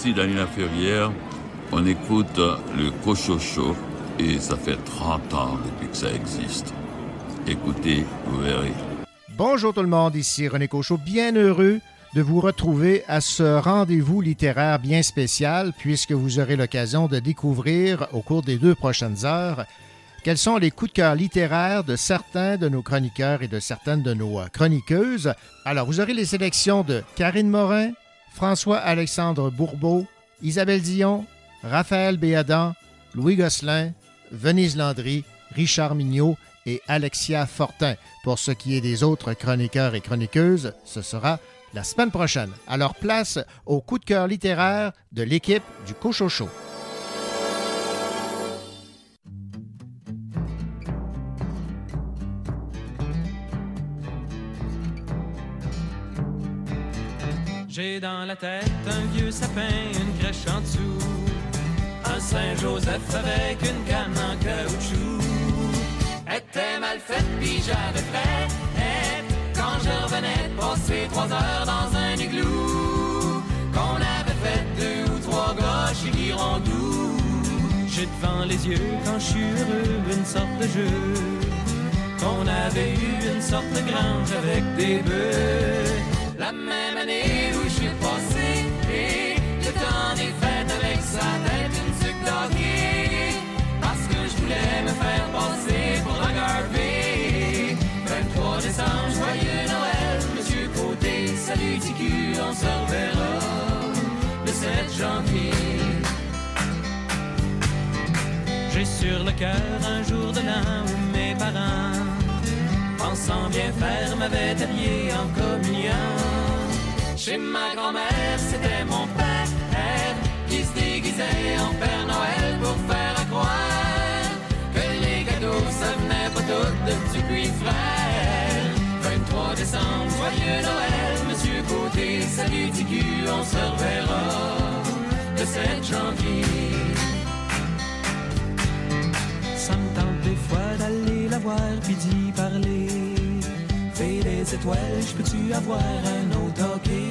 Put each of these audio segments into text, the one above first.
ici Daniela Ferrière. On écoute le Cochocho et ça fait 30 ans depuis que ça existe. Écoutez, vous verrez. Bonjour tout le monde, ici René Cochot, bien heureux de vous retrouver à ce rendez-vous littéraire bien spécial puisque vous aurez l'occasion de découvrir au cours des deux prochaines heures quels sont les coups de cœur littéraires de certains de nos chroniqueurs et de certaines de nos chroniqueuses. Alors, vous aurez les sélections de Karine Morin, François-Alexandre Bourbeau, Isabelle Dion, Raphaël Béadan, Louis Gosselin, Venise Landry, Richard Mignot et Alexia Fortin. Pour ce qui est des autres chroniqueurs et chroniqueuses, ce sera la semaine prochaine. Alors place au coup de cœur littéraire de l'équipe du Cochocho. J'ai dans la tête un vieux sapin, une crèche en dessous, un Saint-Joseph avec une canne en caoutchouc. Était mal faite, puis j'avais fait quand je revenais de passer trois heures dans un igloo. Qu'on avait fait deux ou trois gauches et doux. J'ai devant les yeux quand je suis heureux une sorte de jeu. Qu'on avait eu une sorte de grange avec des bœufs. La même année où voulais me faire passer pour la Garvey. 23 décembre, joyeux Noël, Monsieur Côté, salut TQ, on se reverra le 7 janvier. J'ai sur le cœur un jour de l'an où mes parents, pensant bien faire, m'avaient habillé en communion. Chez ma grand-mère, c'était mon père qui se déguisait en Père décembre, joyeux Noël, Monsieur Côté, salut TQ, on se reverra le 7 janvier. Ça me tente des fois d'aller la voir puis d'y parler. Fais des étoiles, je peux-tu avoir un autre hockey?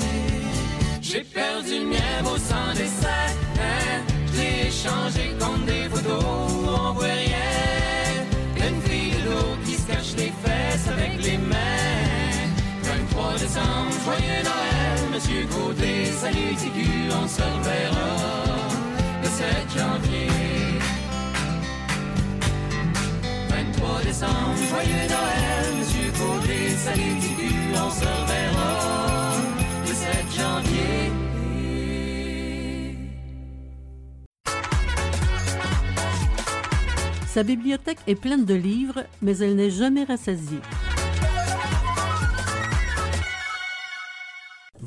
J'ai perdu le mien au sang des hein? Je échangé contre des photos on voit rien. Une fille de qui se cache les fesses avec les mains. 23 décembre, joyeux Noël, Monsieur Côté, salut TQ, on se reverra le 7 janvier. 23 décembre, joyeux Noël, Monsieur Côté, salut TQ, on se reverra le 7 janvier. Sa bibliothèque est pleine de livres, mais elle n'est jamais rassasiée.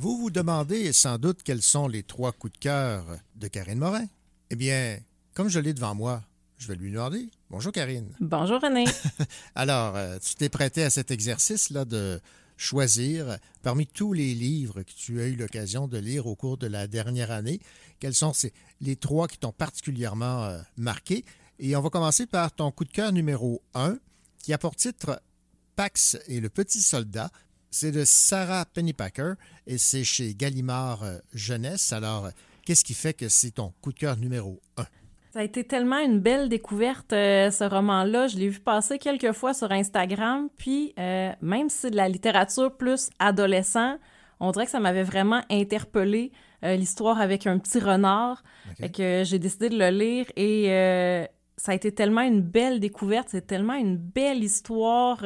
Vous vous demandez sans doute quels sont les trois coups de cœur de Karine Morin. Eh bien, comme je l'ai devant moi, je vais lui demander. Bonjour Karine. Bonjour René. Alors, euh, tu t'es prêté à cet exercice-là de choisir parmi tous les livres que tu as eu l'occasion de lire au cours de la dernière année, quels sont ces, les trois qui t'ont particulièrement euh, marqué? Et on va commencer par ton coup de cœur numéro un, qui a pour titre Pax et le petit soldat. C'est de Sarah Pennypacker et c'est chez Gallimard euh, Jeunesse. Alors, qu'est-ce qui fait que c'est ton coup de cœur numéro un? Ça a été tellement une belle découverte, euh, ce roman-là. Je l'ai vu passer quelques fois sur Instagram. Puis, euh, même si c'est de la littérature plus adolescent, on dirait que ça m'avait vraiment interpellé euh, l'histoire avec un petit renard. Fait que j'ai décidé de le lire et ça a été tellement une belle découverte. C'est tellement une belle histoire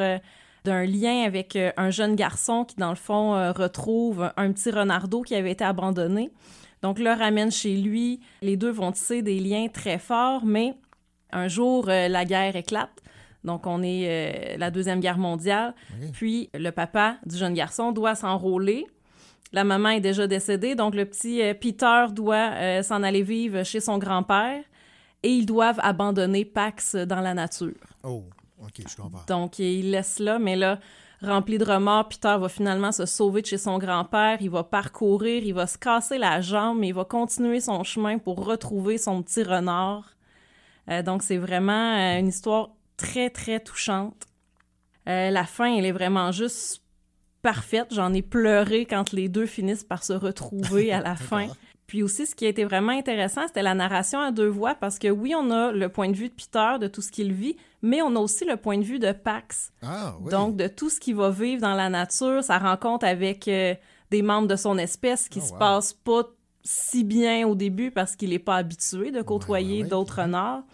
d'un lien avec euh, un jeune garçon qui, dans le fond, euh, retrouve un petit renardeau qui avait été abandonné. Donc, le ramène chez lui. Les deux vont tisser des liens très forts, mais un jour, euh, la guerre éclate. Donc, on est euh, la Deuxième Guerre mondiale. Oui. Puis, le papa du jeune garçon doit s'enrôler. La maman est déjà décédée, donc le petit euh, Peter doit euh, s'en aller vivre chez son grand-père et ils doivent abandonner Pax dans la nature. Oh, OK, je comprends. Donc, il laisse là, mais là, rempli de remords, Peter va finalement se sauver de chez son grand-père. Il va parcourir, il va se casser la jambe, mais il va continuer son chemin pour retrouver son petit renard. Euh, donc, c'est vraiment euh, une histoire très, très touchante. Euh, la fin, elle est vraiment juste parfaite. J'en ai pleuré quand les deux finissent par se retrouver à la fin. Puis aussi, ce qui a été vraiment intéressant, c'était la narration à deux voix, parce que oui, on a le point de vue de Peter, de tout ce qu'il vit, mais on a aussi le point de vue de Pax. Ah, oui. Donc, de tout ce qu'il va vivre dans la nature, sa rencontre avec euh, des membres de son espèce qui Oh, se wow. passent pas si bien au début parce qu'il n'est pas habitué de côtoyer ouais, ouais. d'autres renards.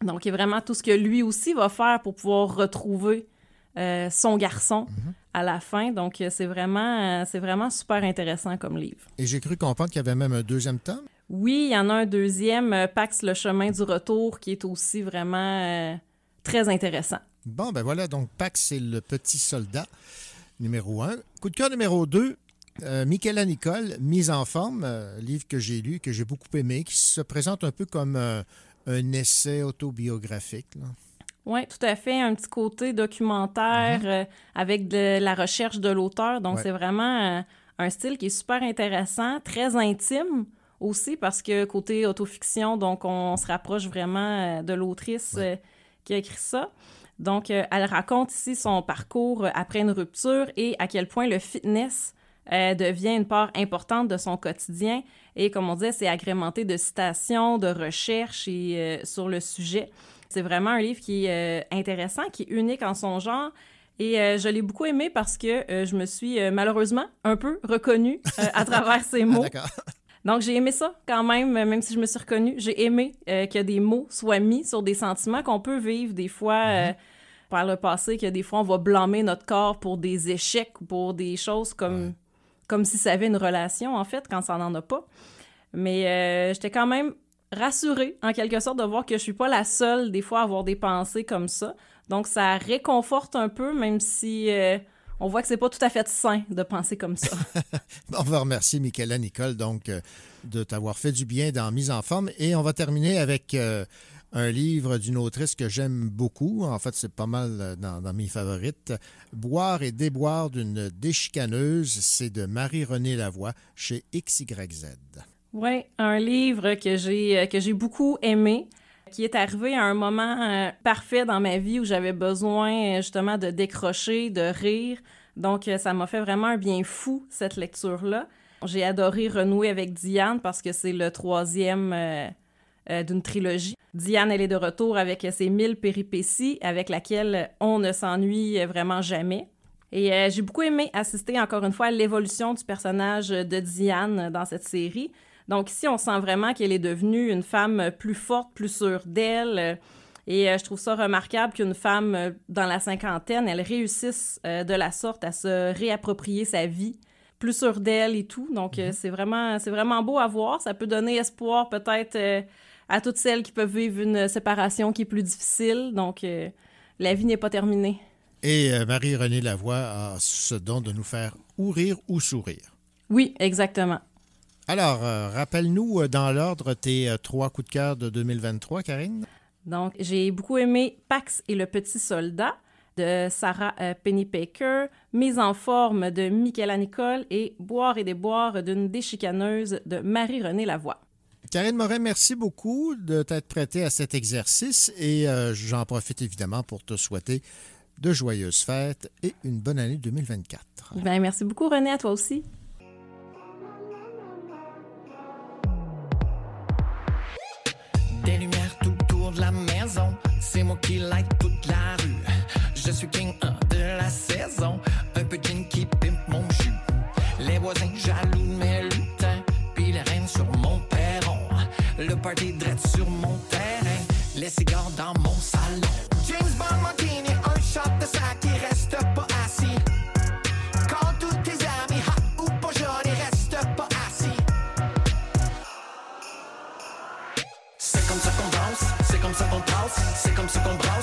Donc, il y a vraiment tout ce que lui aussi va faire pour pouvoir retrouver euh, son garçon Mhm. À la fin. Donc, euh, c'est vraiment, euh, c'est vraiment super intéressant comme livre. Et j'ai cru comprendre qu'il y avait même un deuxième tome? Oui, il y en a un deuxième, euh, Pax, le chemin du retour, qui est aussi vraiment euh, très intéressant. Bon, ben voilà, donc Pax, c'est le petit soldat, numéro un. Coup de cœur numéro deux, euh, Michaela Nicole, Mise en forme, euh, livre que j'ai lu, que j'ai beaucoup aimé, qui se présente un peu comme un essai autobiographique. là. Oui, tout à fait. Un petit côté documentaire euh, avec de la recherche de l'auteur. Donc. Ouais. c'est vraiment euh, un style qui est super intéressant, très intime aussi, parce que côté autofiction, donc on se rapproche vraiment euh, de l'autrice Ouais. qui a écrit ça. Donc, elle raconte ici son parcours après une rupture et à quel point le fitness euh, devient une part importante de son quotidien. Et comme on disait, c'est agrémenté de citations, de recherches et, euh, sur le sujet. C'est vraiment un livre qui est euh, intéressant, qui est unique en son genre. Et euh, je l'ai beaucoup aimé parce que euh, je me suis euh, malheureusement un peu reconnue à travers ces Ah, mots. Donc, j'ai aimé ça quand même, même si je me suis reconnue. J'ai aimé que des mots soient mis sur des sentiments qu'on peut vivre des fois euh, par le passé, que des fois, on va blâmer notre corps pour des échecs ou pour des choses comme, comme si ça avait une relation, en fait, quand ça n'en a pas. Mais j'étais quand même rassurée, en quelque sorte, de voir que je suis pas la seule, des fois, à avoir des pensées comme ça. Donc, ça réconforte un peu, même si euh, on voit que c'est pas tout à fait sain de penser comme ça. On va remercier Michaela Nicole, donc, euh, de t'avoir fait du bien dans Mise en forme. Et on va terminer avec euh, un livre d'une autrice que j'aime beaucoup. En fait, c'est pas mal dans, dans mes favorites. Boire et déboire d'une déchicaneuse, c'est de Marie-Renée Lavoie chez XYZ. Oui, un livre que j'ai euh, que j'ai beaucoup aimé, qui est arrivé à un moment euh, parfait dans ma vie où j'avais besoin euh, justement de décrocher, de rire. Donc ça m'a fait vraiment un bien fou cette lecture-là. J'ai adoré renouer avec Diane parce que c'est le troisième d'une trilogie. Diane, elle est de retour avec ses mille péripéties, avec laquelle on ne s'ennuie vraiment jamais. Et j'ai beaucoup aimé assister encore une fois à l'évolution du personnage de Diane dans cette série. Donc ici, on sent vraiment qu'elle est devenue une femme plus forte, plus sûre d'elle. euh, Et euh, je trouve ça remarquable qu'une femme euh, dans la cinquantaine, elle réussisse euh, de la sorte à se réapproprier sa vie, plus sûre d'elle et tout. Donc euh, c'est vraiment, c'est vraiment beau à voir. Ça peut donner espoir peut-être euh, à toutes celles qui peuvent vivre une séparation qui est plus difficile. Donc euh, la vie n'est pas terminée. Et euh, Marie-Renée Lavoie a ce don de nous faire ou rire ou sourire. Oui, exactement. Alors, euh, rappelle-nous euh, dans l'ordre tes euh, trois coups de cœur de 2023, Karine. Donc, j'ai beaucoup aimé Pax et le petit soldat de Sarah Pennypacker, Mise en forme de Michaela Nicole et Boire et déboire d'une déchicaneuse de Marie-Renée Lavoie. Karine Morin, merci beaucoup de t'être prêtée à cet exercice et euh, j'en profite évidemment pour te souhaiter de joyeuses fêtes et une bonne année 2024. Ben, merci beaucoup, René, à toi aussi. Des lumières tout autour de la maison, c'est moi qui light toute la rue. Je suis king 1 de la saison, un peu qui pimpe mon jus. Les voisins jaloux de mes lutins, puis les reines sur mon perron. Le party dread sur mon terrain, les cigares dans mon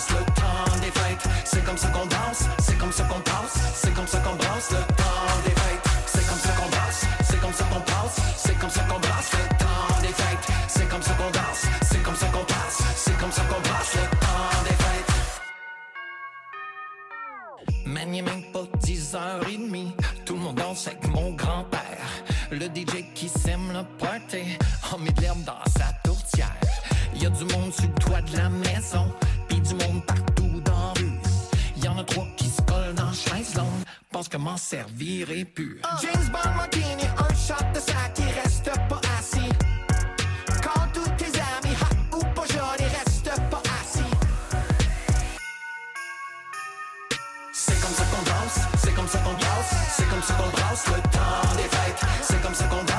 le temps des fêtes. C'est comme ça qu'on danse, c'est comme ça qu'on passe, c'est comme ça qu'on brasse le temps des fêtes. C'est comme ça qu'on danse, c'est comme ça qu'on passe, c'est comme ça qu'on brasse le temps des fêtes. C'est comme ça qu'on danse, c'est comme ça qu'on passe, c'est comme ça qu'on brasse le temps des fêtes. Man, même pas 10h30. Tout le monde danse avec mon grand-père. Le DJ qui sème le party. En met de l'herbe dans sa tourtière. Y a du monde sur le toit de la maison pis du monde partout dans la rue. Y'en a trois qui se collent dans chaise longue, pensent que m'en servir est pur. James Bond m'a un shot de sac, il reste pas assis. Quand tous tes amis, hot ou pas joli, reste pas assis. C'est comme ça qu'on danse, c'est comme ça qu'on danse, c'est comme ça qu'on brasse le temps des fêtes, c'est comme ça qu'on danse.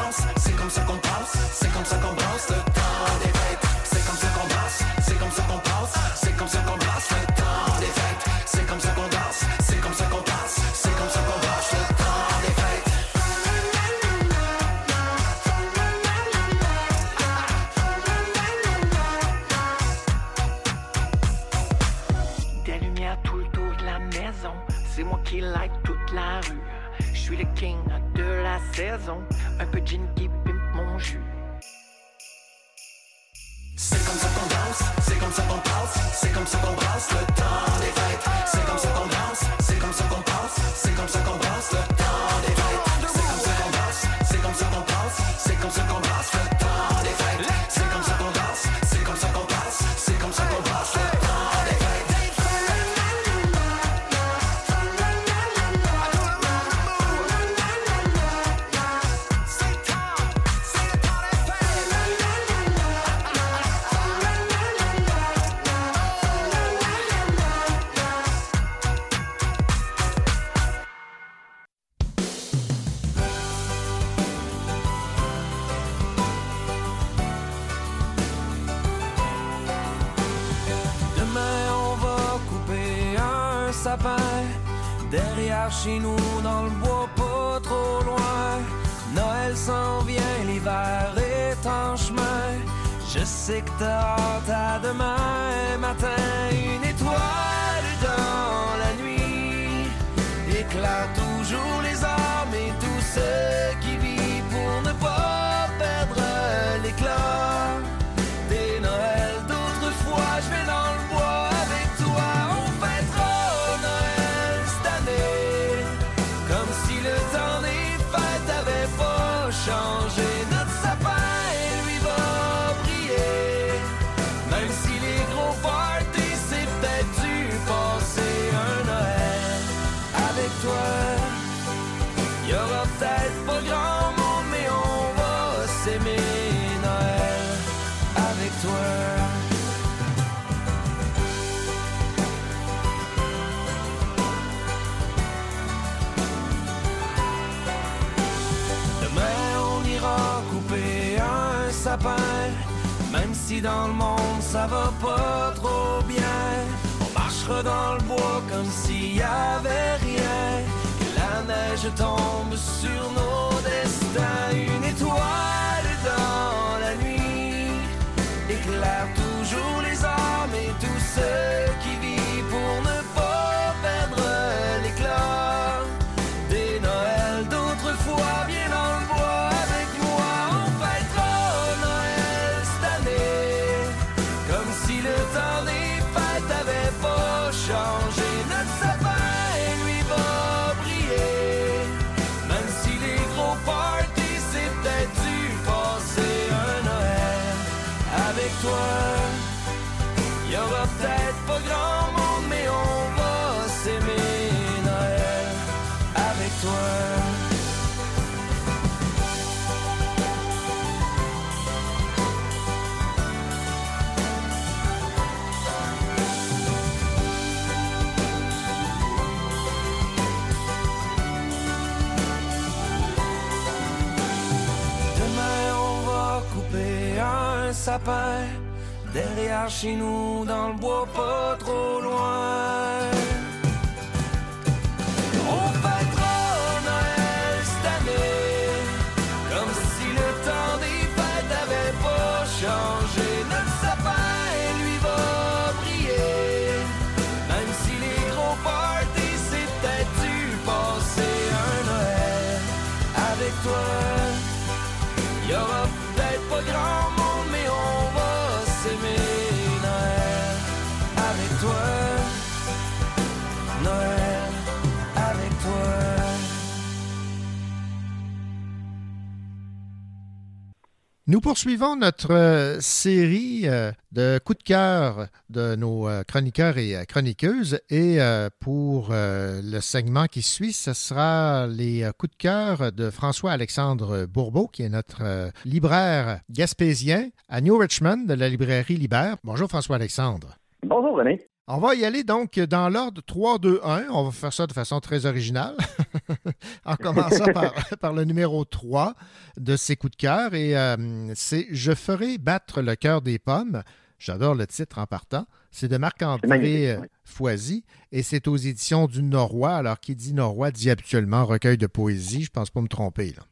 suis le king de la saison. Un peu de gin qui pimpe mon jus. C'est comme ça qu'on danse, c'est comme ça qu'on passe, c'est comme ça qu'on passe le temps des fêtes. C'est comme ça qu'on danse, c'est comme ça qu'on passe, c'est comme ça qu'on passe le temps même si dans le monde ça va pas trop bien. On marchera dans le bois comme s'il y avait rien. Et la neige tombe sur nos destins. Une étoile dans la nuit éclaire toujours les hommes et tous ceux qui vivent pour derrière chez nous, dans le bois pas trop Nous poursuivons notre euh, série euh, de coups de cœur de nos euh, chroniqueurs et chroniqueuses et pour le segment qui suit, ce sera les coups de cœur de François-Alexandre Bourbeau, qui est notre libraire gaspésien à New Richmond de la librairie Libère. Bonjour François-Alexandre. Bonjour René. On va y aller donc dans l'ordre 3-2-1. On va faire ça de façon très originale. en commençant par, par, le numéro 3 de ses coups de cœur, et euh, c'est Je ferai battre le cœur des pommes. J'adore le titre en partant. C'est de Marc-André euh, Foisy et c'est aux éditions du Norrois. Alors, qui dit Norrois dit habituellement recueil de poésie. Je pense pas me tromper. Là.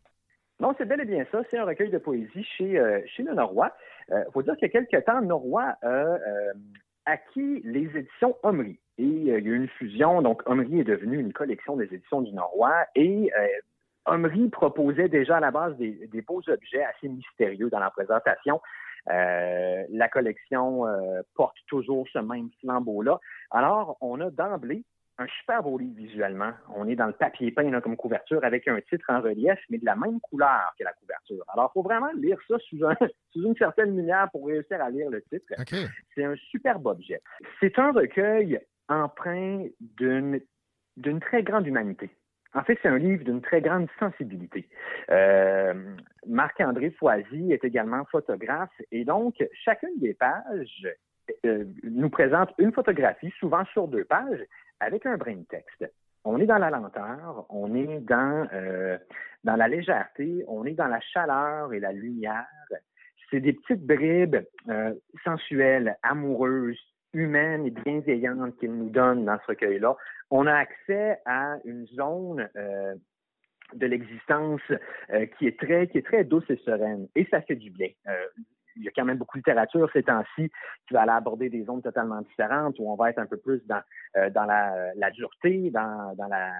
Non, c'est bel et bien ça. C'est un recueil de poésie chez, euh, chez le Norrois. Il faut dire qu'il y a quelques temps, Norrois a acquis les éditions Omri. Et il y a eu une fusion, donc Omri est devenu une collection des éditions du Norrois. Et Omri proposait déjà à la base des, des, beaux objets assez mystérieux dans la présentation. Euh, la collection euh, porte toujours ce même flambeau-là. Alors, on a d'emblée un super beau livre visuellement. On est dans le papier peint comme couverture avec un titre en relief, mais de la même couleur que la couverture. Alors, il faut vraiment lire ça sous, sous, une certaine lumière pour réussir à lire le titre. C'est un superbe objet. C'est un recueil empreint d'une très grande humanité. En fait, c'est un livre d'une très grande sensibilité. Euh, Marc-André Foisy est également photographe et donc chacune des pages euh, nous présente une photographie, souvent sur deux pages, avec un brin de texte. On est dans la lenteur, on est dans, euh, dans la légèreté, on est dans la chaleur et la lumière. C'est des petites bribes sensuelles, amoureuses, humaines et bienveillantes qu'il nous donne dans ce recueil-là on a accès à une zone euh, de l'existence euh, qui est très douce et sereine et ça fait du bien. Euh, il y a quand même beaucoup de littérature ces temps-ci qui va aller aborder des zones totalement différentes où on va être un peu plus dans la, dureté, dans la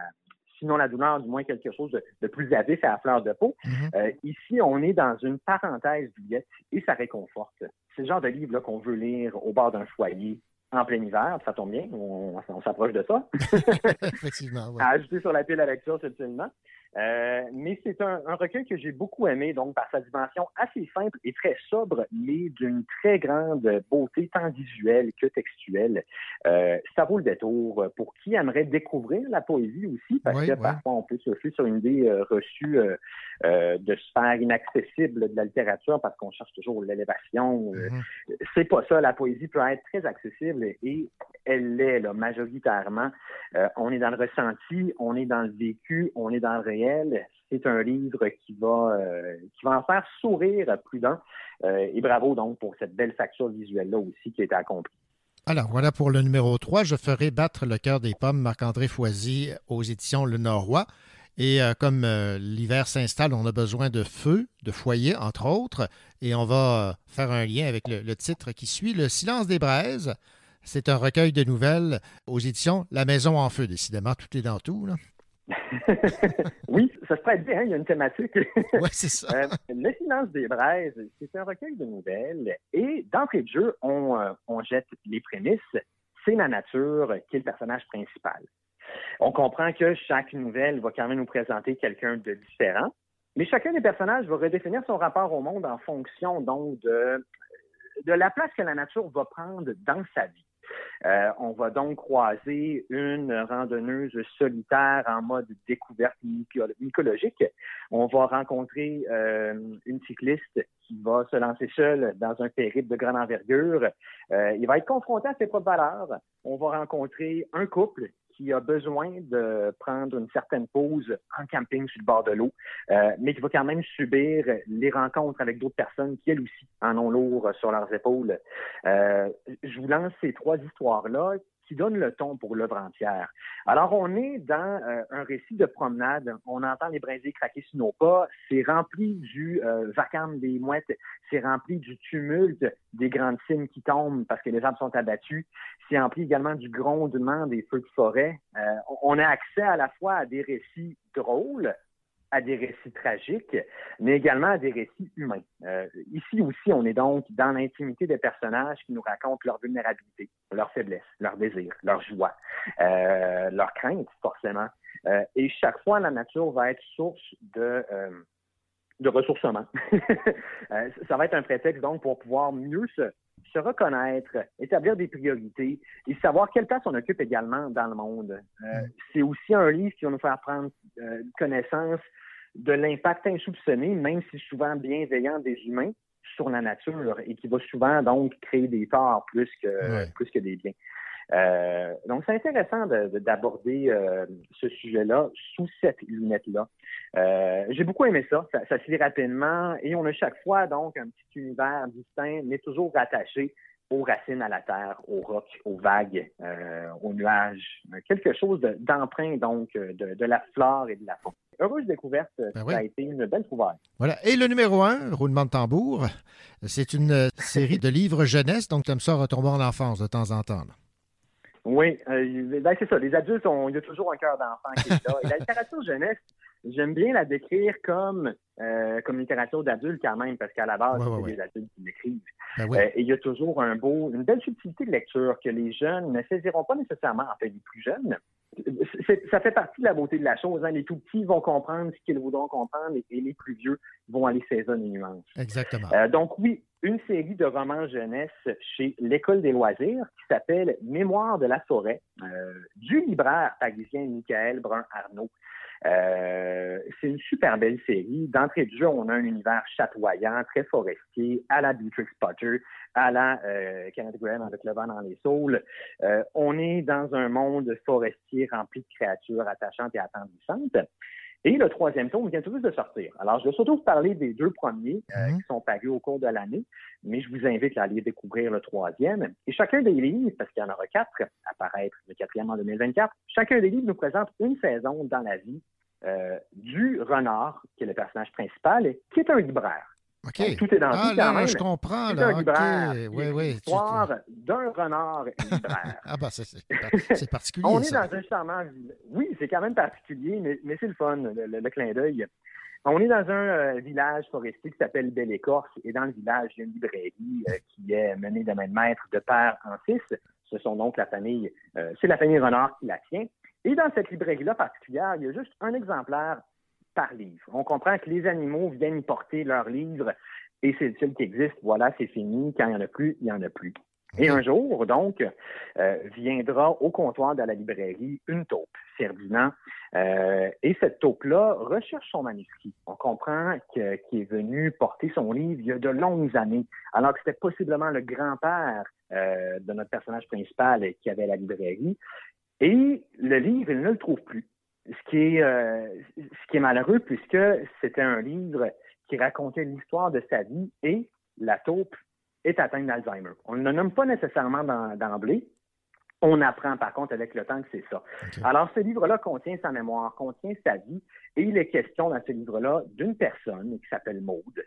sinon la douleur, du moins quelque chose de, plus à vif et à fleur de peau. Mm-hmm. ici, on est dans une parenthèse du et ça réconforte. C'est le genre de livre qu'on veut lire au bord d'un foyer, en plein hiver, ça tombe bien, on, s'approche de ça. Effectivement, À ajouter sur la pile à lecture, absolument. Euh, mais c'est un, recueil que j'ai beaucoup aimé, donc par sa dimension assez simple et très sobre, mais d'une très grande beauté tant visuelle que textuelle. Euh, ça vaut le détour pour qui aimerait découvrir la poésie aussi, parce que parfois on peut surfer sur une idée euh, reçue de sphère inaccessible de la littérature parce qu'on cherche toujours l'élévation. Mm-hmm. C'est pas ça. La poésie peut être très accessible et elle l'est majoritairement. on est dans le ressenti, on est dans le vécu, on est dans le c'est un livre qui va, euh, qui va en faire sourire plus d'un. Euh, et bravo donc pour cette belle facture visuelle-là aussi qui a été accomplie. Alors, voilà pour le numéro 3. Je ferai battre le cœur des pommes, Marc-André Foisy, aux éditions Le Norrois. Et euh, comme l'hiver s'installe, on a besoin de feu, de foyer, entre autres. Et on va faire un lien avec le, le, titre qui suit Le silence des braises. C'est un recueil de nouvelles aux éditions La Maison en Feu. Décidément, tout est dans tout. Là. oui, ça se prête bien, il y a une thématique. oui, c'est ça. Euh, le silence des braises, c'est un recueil de nouvelles. Et d'entrée de jeu, on, euh, on jette les prémices. C'est la nature qui est le personnage principal. On comprend que chaque nouvelle va quand même nous présenter quelqu'un de différent. Mais chacun des personnages va redéfinir son rapport au monde en fonction donc de, de la place que la nature va prendre dans sa vie. Euh, on va donc croiser une randonneuse solitaire en mode découverte mycologique. On va rencontrer euh, une cycliste qui va se lancer seule dans un périple de grande envergure. Euh, il va être confronté à ses propres valeurs. On va rencontrer un couple qui a besoin de prendre une certaine pause en camping sur le bord de l'eau, euh, mais qui va quand même subir les rencontres avec d'autres personnes qui, elles aussi, en ont lourd sur leurs épaules. Euh, je vous lance ces trois histoires-là qui donne le ton pour l'œuvre entière. Alors, on est dans euh, un récit de promenade. On entend les brindilles craquer sous nos pas. C'est rempli du euh, vacarme des mouettes. C'est rempli du tumulte des grandes cimes qui tombent parce que les arbres sont abattus. C'est rempli également du grondement des feux de forêt. Euh, on a accès à la fois à des récits drôles, à des récits tragiques, mais également à des récits humains. Euh, ici aussi, on est donc dans l'intimité des personnages qui nous racontent leur vulnérabilité, leur faiblesse, leur désir, leur joie, euh, leur crainte, forcément. Euh, et chaque fois, la nature va être source de, euh, de ressourcement. Euh, ça va être un prétexte, donc, pour pouvoir mieux se, se reconnaître, établir des priorités et savoir quelle place on occupe également dans le monde. Euh, mm. c'est aussi un livre qui va nous faire prendre euh, connaissance de l'impact insoupçonné, même si souvent bienveillant des humains, sur la nature et qui va souvent donc créer des torts plus que, plus que des biens. Euh, donc, c'est intéressant d'aborder euh, ce sujet-là sous cette lunette-là. Euh, j'ai beaucoup aimé ça. ça. Ça se lit rapidement et on a chaque fois donc un petit univers distinct, mais toujours rattaché aux racines, à la terre, aux rocs, aux vagues, aux nuages. Quelque chose d'emprunt donc de, la flore et de la faune. Heureuse découverte, ben ça a été une belle trouvaille. Voilà. Et le numéro un, roulement de tambour, c'est une série de livres jeunesse, donc comme ça retomber en enfance de temps en temps. Oui, euh, ben, c'est ça. Les adultes, ont, il y a toujours un cœur d'enfant qui est là. Et la littérature jeunesse, j'aime bien la décrire comme euh, comme littérature d'adulte quand même, parce qu'à la base, c'est des adultes qui l'écrivent. Ben euh, et il y a toujours un beau, une belle subtilité de lecture que les jeunes ne saisiront pas nécessairement, en fait, les plus jeunes. Ça fait partie de la beauté de la chose. Hein. Les tout petits vont comprendre ce qu'ils voudront comprendre et, les plus vieux vont aller saisir les nuances. Exactement. donc oui, une série de romans jeunesse chez l'École des loisirs qui s'appelle Mémoire de la forêt euh, du libraire parisien Michael Brun-Arnaud. Euh, c'est une super belle série. D'entrée de jeu, on a un univers chatoyant, très forestier, à la Beatrix Potter, à la euh, Kenneth Graham avec le vent dans les saules. Euh, on est dans un monde forestier rempli de créatures attachantes et attendissantes. Et le troisième tome vient tout juste de sortir. Alors, je vais surtout vous parler des deux premiers euh, mhm. qui sont parus au cours de l'année, mais je vous invite à aller découvrir le troisième. Et chacun des livres, parce qu'il y en aura quatre à paraître le quatrième en 2024, chacun des livres nous présente une saison dans la vie euh, du renard, qui est le personnage principal, qui est un libraire. Tout est dans ah, là, je comprends. Là, un libraire. Oui, oui. L'histoire d'un renard libraire. ah, bah, c'est particulier. On est dans un charmant. Oui, c'est quand même particulier, mais, mais c'est le fun, le, clin d'œil. On est dans un euh, village forestier qui s'appelle Belle Écorce, et dans le village, il y a une librairie euh, qui est menée de main de maître de père en fils. Ce sont donc la famille, c'est la famille Renard qui la tient. Et dans cette librairie-là particulière, il y a juste un exemplaire par livre. On comprend que les animaux viennent y porter leurs livres et c'est le seul qui existe. Voilà, c'est fini. Quand il n'y en a plus, il n'y en a plus. Et un jour, donc, euh, viendra au comptoir de la librairie une taupe, Ferdinand. Euh, et cette taupe-là recherche son manuscrit. On comprend qu'il est venu porter son livre il y a de longues années, alors que c'était possiblement le grand-père euh, de notre personnage principal qui avait la librairie. Et le livre, il ne le trouve plus. Ce qui est, euh, ce qui est malheureux puisque c'était un livre qui racontait l'histoire de sa vie et la taupe est atteinte d'Alzheimer. On ne le nomme pas nécessairement d'emblée. On apprend par contre avec le temps que c'est ça. Alors ce livre-là contient sa mémoire, contient sa vie, et il est question dans ce livre-là d'une personne qui s'appelle Maude,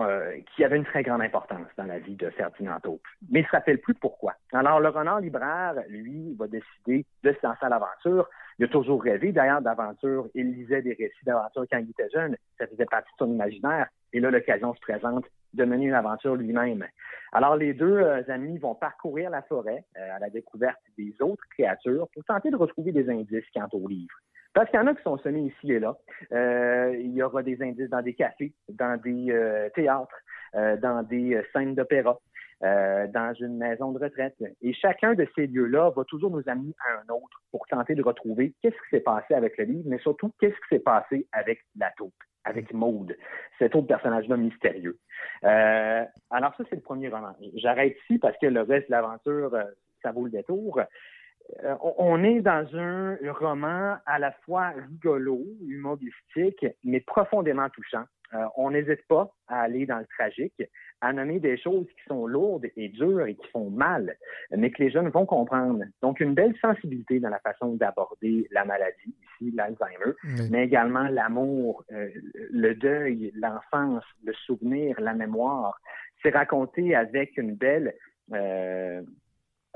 euh, qui avait une très grande importance dans la vie de Ferdinand Taupe. Mais il ne se rappelle plus pourquoi. Alors, le renard libraire, lui, va décider de se lancer à l'aventure. Il a toujours rêvé, d'ailleurs, d'aventure. Il lisait des récits d'aventure quand il était jeune. Ça faisait partie de son imaginaire. Et là, l'occasion se présente de mener une aventure lui-même. Alors, les deux euh, amis vont parcourir la forêt euh, à la découverte des autres créatures pour tenter de retrouver des indices quant au livre. Parce qu'il y en a qui sont semés ici et là. Euh, il y aura des indices dans des cafés, dans des théâtres, dans des scènes d'opéra, dans une maison de retraite. Et chacun de ces lieux-là va toujours nous amener à un autre pour tenter de retrouver qu'est-ce qui s'est passé avec le livre, mais surtout qu'est-ce qui s'est passé avec la taupe, avec Maude, cet autre personnage-là mystérieux. alors ça, c'est le premier roman. J'arrête ici parce que le reste de l'aventure, ça vaut le détour. Euh, on est dans un roman à la fois rigolo, humoristique, mais profondément touchant. Euh, on n'hésite pas à aller dans le tragique, à nommer des choses qui sont lourdes et dures et qui font mal, mais que les jeunes vont comprendre. Donc, une belle sensibilité dans la façon d'aborder la maladie, ici l'Alzheimer, mais également l'amour, euh, le deuil, l'enfance, le souvenir, la mémoire. C'est raconté avec une belle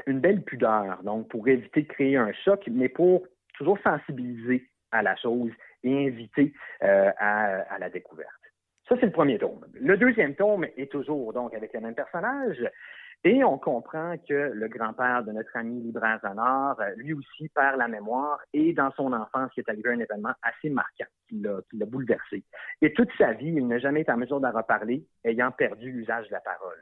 une belle pudeur, donc pour éviter de créer un choc, mais pour toujours sensibiliser à la chose et inviter euh, à, la découverte. Ça, c'est le premier tome. Le deuxième tome est toujours donc avec le même personnage. Et on comprend que le grand-père de notre ami libraire Zanard, lui aussi perd la mémoire et dans son enfance, il est arrivé un événement assez marquant qui l'a bouleversé. Et toute sa vie, il n'a jamais été en mesure d'en reparler, ayant perdu l'usage de la parole.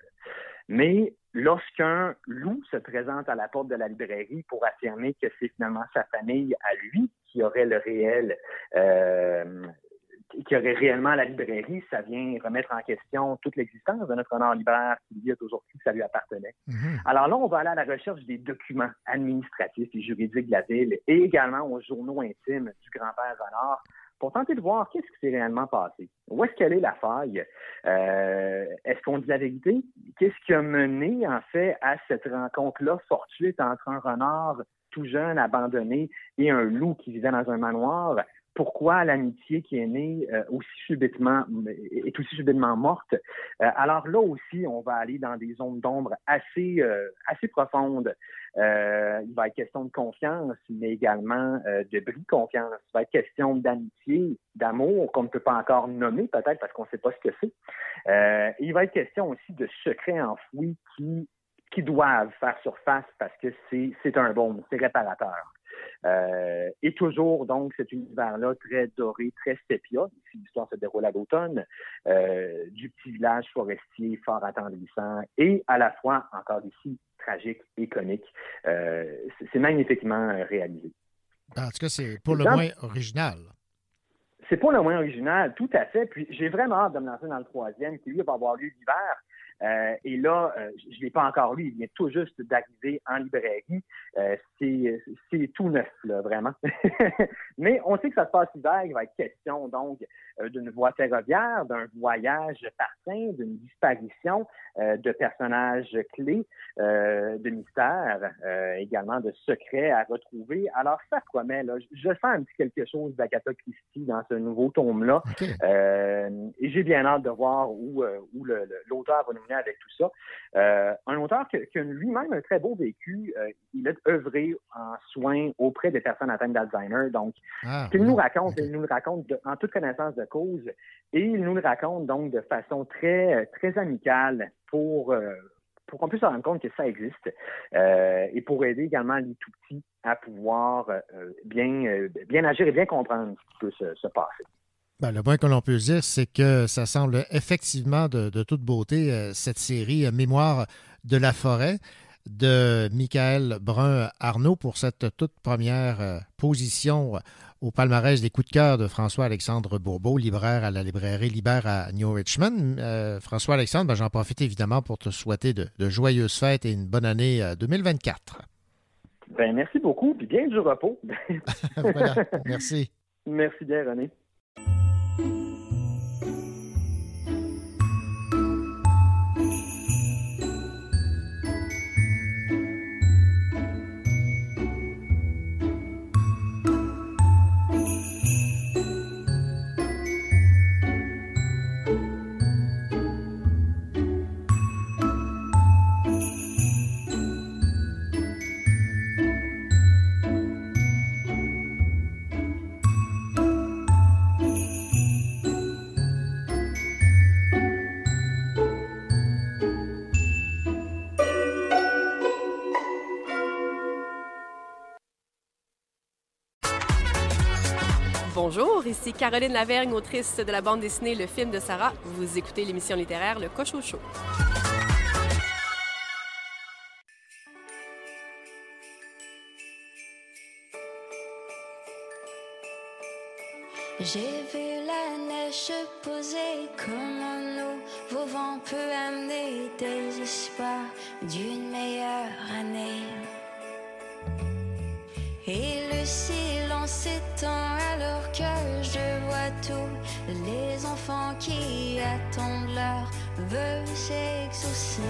Mais lorsqu'un loup se présente à la porte de la librairie pour affirmer que c'est finalement sa famille à lui qui aurait le réel, euh, qui aurait réellement la librairie, ça vient remettre en question toute l'existence de notre honneur libraire qui dit aujourd'hui que ça lui appartenait. Mhm. Alors là, on va aller à la recherche des documents administratifs et juridiques de la ville et également aux journaux intimes du grand-père Honor pour tenter de voir qu'est-ce qui s'est réellement passé. Où est-ce qu'elle est la faille? Euh, est-ce qu'on dit la vérité? Qu'est-ce qui a mené, en fait, à cette rencontre-là fortuite entre un renard tout jeune, abandonné, et un loup qui vivait dans un manoir? Pourquoi l'amitié qui est née euh, aussi subitement est aussi subitement morte. Euh, alors là aussi, on va aller dans des zones d'ombre assez euh, assez profondes. il va être question de confiance, mais également de bris de confiance. Il va être question d'amitié, d'amour qu'on ne peut pas encore nommer peut-être parce qu'on ne sait pas ce que c'est. il va être question aussi de secrets enfouis qui qui doivent faire surface parce que c'est un bon, c'est réparateur. Euh, et toujours, donc, cet univers-là très doré, très sépia. Ici, l'histoire se déroule à l'automne, euh, du petit village forestier fort attendrissant et à la fois, encore ici, tragique et comique. Euh, c'est magnifiquement réalisé. En tout cas, c'est pour le moins original. C'est pour le moins original, tout à fait. Puis j'ai vraiment hâte de me lancer dans le troisième, qui lui va avoir lieu l'hiver. Euh, et là, euh, je ne l'ai pas encore lu, il vient tout juste d'arriver en librairie. Euh, c'est tout neuf, là, vraiment. Mais on sait que ça se passe l'hiver, il va être question donc d'une voie ferroviaire, d'un voyage par train, d'une disparition de personnages clés, de mystères, également de secrets à retrouver. Alors ça promet, là, je sens un petit quelque chose d'Agatha Christie dans ce nouveau tome-là. et j'ai bien hâte de voir où, où l'auteur va nous avec tout ça. Euh, un auteur qui, a lui-même un très beau vécu. Euh, il a œuvré en soins auprès des personnes atteintes d'Alzheimer. Donc, ah, qu'il nous raconte, il nous le raconte en toute connaissance de cause et il nous le raconte donc de façon très, très amicale pour, euh, pour qu'on puisse se rendre compte que ça existe et pour aider également les tout petits à pouvoir bien, bien agir et bien comprendre ce qui peut se, se passer. Ben, le point que l'on peut dire, c'est que ça semble effectivement de, toute beauté, euh, cette série euh, Mémoire de la forêt de Michael Brun-Arnaud pour cette toute première euh, position au palmarès des coups de cœur de François-Alexandre Bourbeau, libraire à la librairie Libère à New Richmond. François-Alexandre, ben, j'en profite évidemment pour te souhaiter de, joyeuses fêtes et une bonne année 2024. Ben, merci beaucoup, puis bien du repos. voilà, merci. Merci bien, René. Bonjour, ici Caroline Lavergne, autrice de la bande dessinée Le film de Sarah. Vous écoutez l'émission littéraire Le Cochon vu qui attendent leur vœu s'exaucer.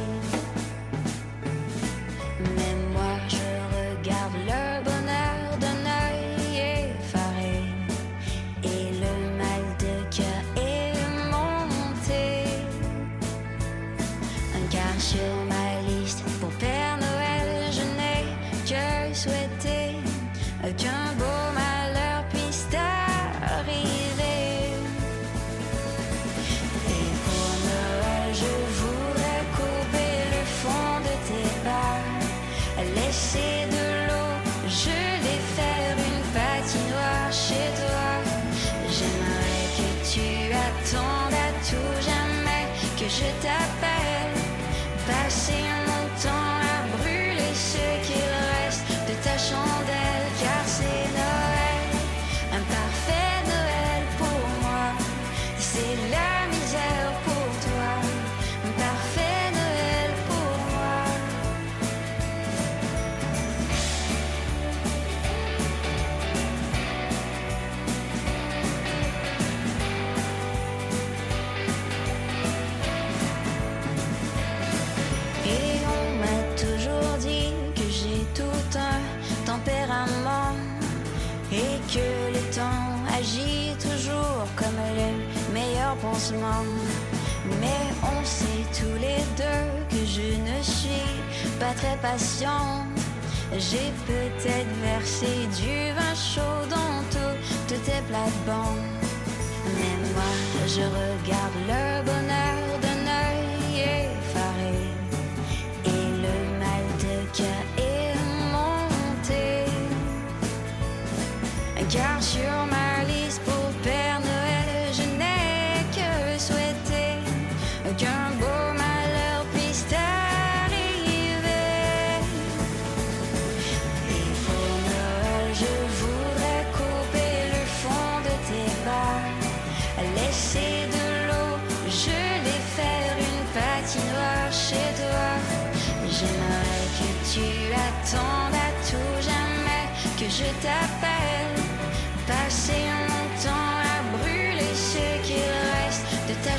Mais on sait tous les deux que je ne suis pas très patient. J'ai peut-être versé du vin chaud dans toutes tes plates-bandes. Mais moi, je regarde le bonheur d'un œil effaré. Et le mal de cœur est monté. Car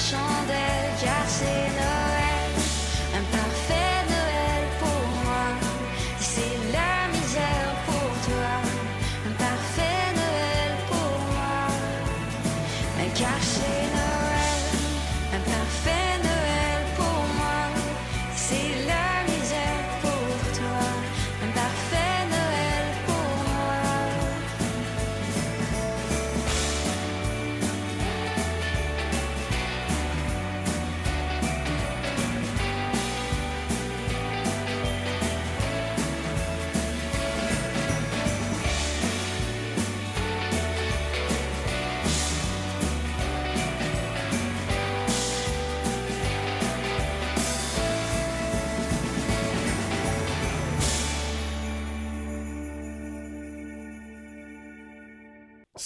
chandelle,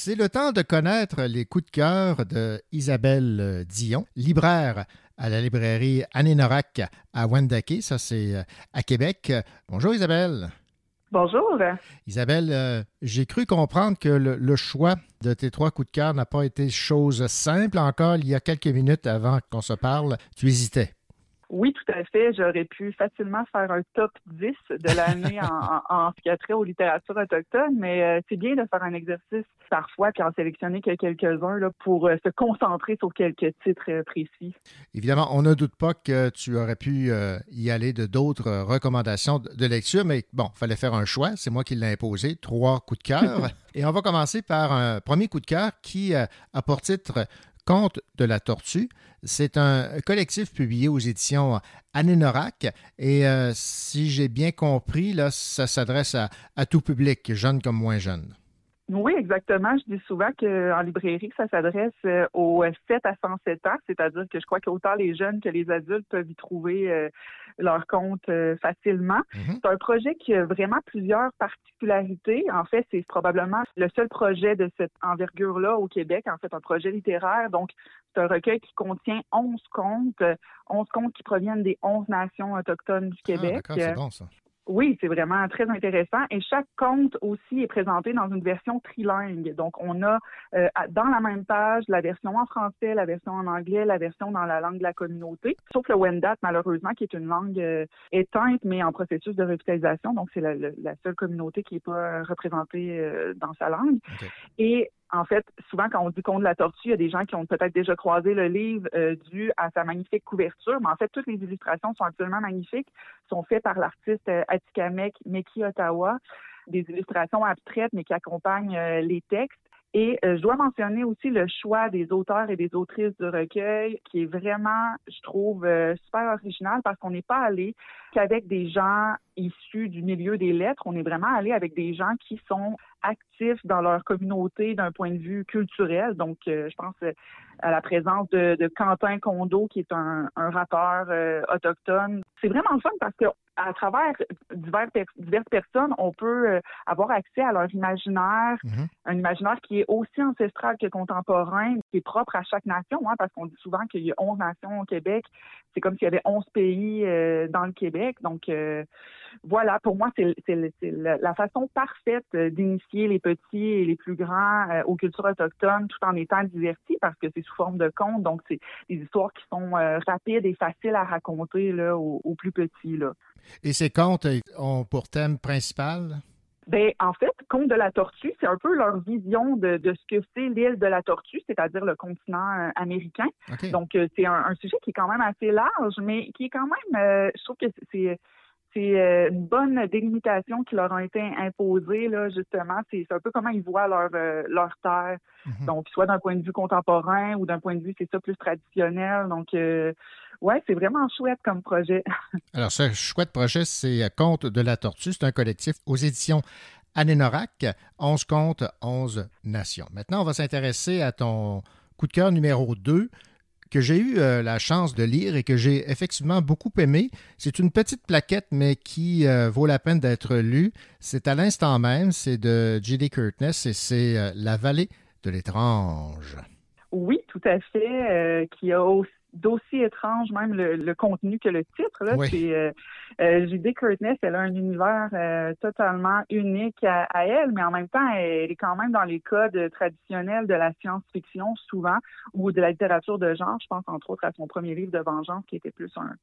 C'est le temps de connaître les coups de cœur de Isabelle euh, Dion, libraire à la librairie Anénorac à Wendake, ça c'est euh, à Québec. Bonjour Isabelle. Bonjour. Isabelle, euh, j'ai cru comprendre que le, le choix de tes trois coups de cœur n'a pas été chose simple encore. Il y a quelques minutes avant qu'on se parle, tu hésitais. Oui, tout à fait. J'aurais pu facilement faire un top 10 de l'année en, en, en ce qui a trait aux littératures autochtones, mais euh, c'est bien de faire un exercice parfois puis en sélectionner que quelques-uns pour euh, se concentrer sur quelques titres euh, précis. Évidemment, on ne doute pas que tu aurais pu y aller de d'autres recommandations de, lecture, mais bon, il fallait faire un choix. C'est moi qui l'ai imposé. Trois coups de cœur. Et on va commencer par un premier coup de cœur qui a pour titre Conte de la tortue. C'est un collectif publié aux éditions Anénorac. Et euh, si j'ai bien compris, ça s'adresse à, à tout public, jeune comme moins jeune. Oui, exactement. Je dis souvent qu'en librairie, ça s'adresse euh, aux 7 à 107 ans, c'est-à-dire que je crois qu'autant les jeunes que les adultes peuvent y trouver euh, leur compte euh, facilement. Mhm. C'est un projet qui a vraiment plusieurs particularités. En fait, c'est probablement le seul projet de cette envergure-là au Québec, en fait, un projet littéraire. Donc, c'est un recueil qui contient 11 contes, euh, 11 contes qui proviennent des 11 nations autochtones du Ah, Québec. c'est bon ça. Oui, c'est vraiment très intéressant. Et chaque conte aussi est présenté dans une version trilingue. Donc, on a euh, dans la même page la version en français, la version en anglais, la version dans la langue de la communauté. Sauf le Wendat, malheureusement, qui est une langue euh, éteinte, mais en processus de revitalisation. Donc, c'est la, la- la seule communauté qui n'est pas représentée euh, dans sa langue. Et en fait, souvent, quand on dit Conte de la tortue, il y a des gens qui ont peut-être déjà croisé le livre euh, dû à sa magnifique couverture, mais en fait, toutes les illustrations sont absolument magnifiques, sont faites par l'artiste euh, Atikamek Meki Ottawa, des illustrations abstraites, mais qui accompagnent euh, les textes. Et euh, je dois mentionner aussi le choix des auteurs et des autrices du recueil, qui est vraiment, je trouve, euh, super original parce qu'on n'est pas allé qu'avec des gens issus du milieu des lettres, on est vraiment allé avec des gens qui sont actifs dans leur communauté d'un point de vue culturel. Donc, euh, je pense euh, à la présence de, de Quentin Condo, qui est un, un rappeur euh, autochtone. C'est vraiment le fun parce que à travers divers diverses personnes, on peut euh, avoir accès à leur imaginaire, Mhm. un imaginaire qui est aussi ancestral que contemporain, qui est propre à chaque nation, hein, parce qu'on dit souvent qu'il y a 11 nations au Québec. C'est comme s'il y avait 11 pays euh, dans le Québec. Donc, euh, voilà, pour moi, c'est la façon parfaite d'initier les petits et les plus grands euh, aux cultures autochtones tout en étant divertis parce que c'est sous forme de contes. Donc, c'est des histoires qui sont euh, rapides et faciles à raconter là, aux, aux plus petits. Là. Et ces contes ont pour thème principal? Ben, en fait, Conte de la Tortue, c'est un peu leur vision de, de ce que c'est l'île de la Tortue, c'est-à-dire le continent euh, américain. Donc, euh, c'est un, un sujet qui est quand même assez large, mais qui est quand même, euh, je trouve que c'est c'est euh, une bonne délimitation qui leur a été imposée, là, justement. C'est un peu comment ils voient leur, euh, leur terre. Mhm. Donc, soit d'un point de vue contemporain ou d'un point de vue, c'est ça, plus traditionnel. Donc, euh, ouais, c'est vraiment chouette comme projet. Alors, ce chouette projet, c'est Conte de la Tortue. C'est un collectif aux éditions Anénorac. 11 contes, 11 nations. Maintenant, on va s'intéresser à ton coup de cœur numéro 2 que j'ai eu euh, la chance de lire et que j'ai effectivement beaucoup aimé. C'est une petite plaquette, mais qui euh, vaut la peine d'être lue. C'est à l'instant même, c'est de J.D. Curtness et c'est euh, La vallée de l'étrange. Oui, tout à fait, qui a aussi d'aussi étrange même le, le contenu que le titre. Là, Oui. c'est euh, euh. Curtness, elle a un univers euh, totalement unique à, à elle, mais en même temps, elle est quand même dans les codes traditionnels de la science-fiction souvent ou de la littérature de genre. Je pense entre autres à son premier livre de vengeance qui était plus un,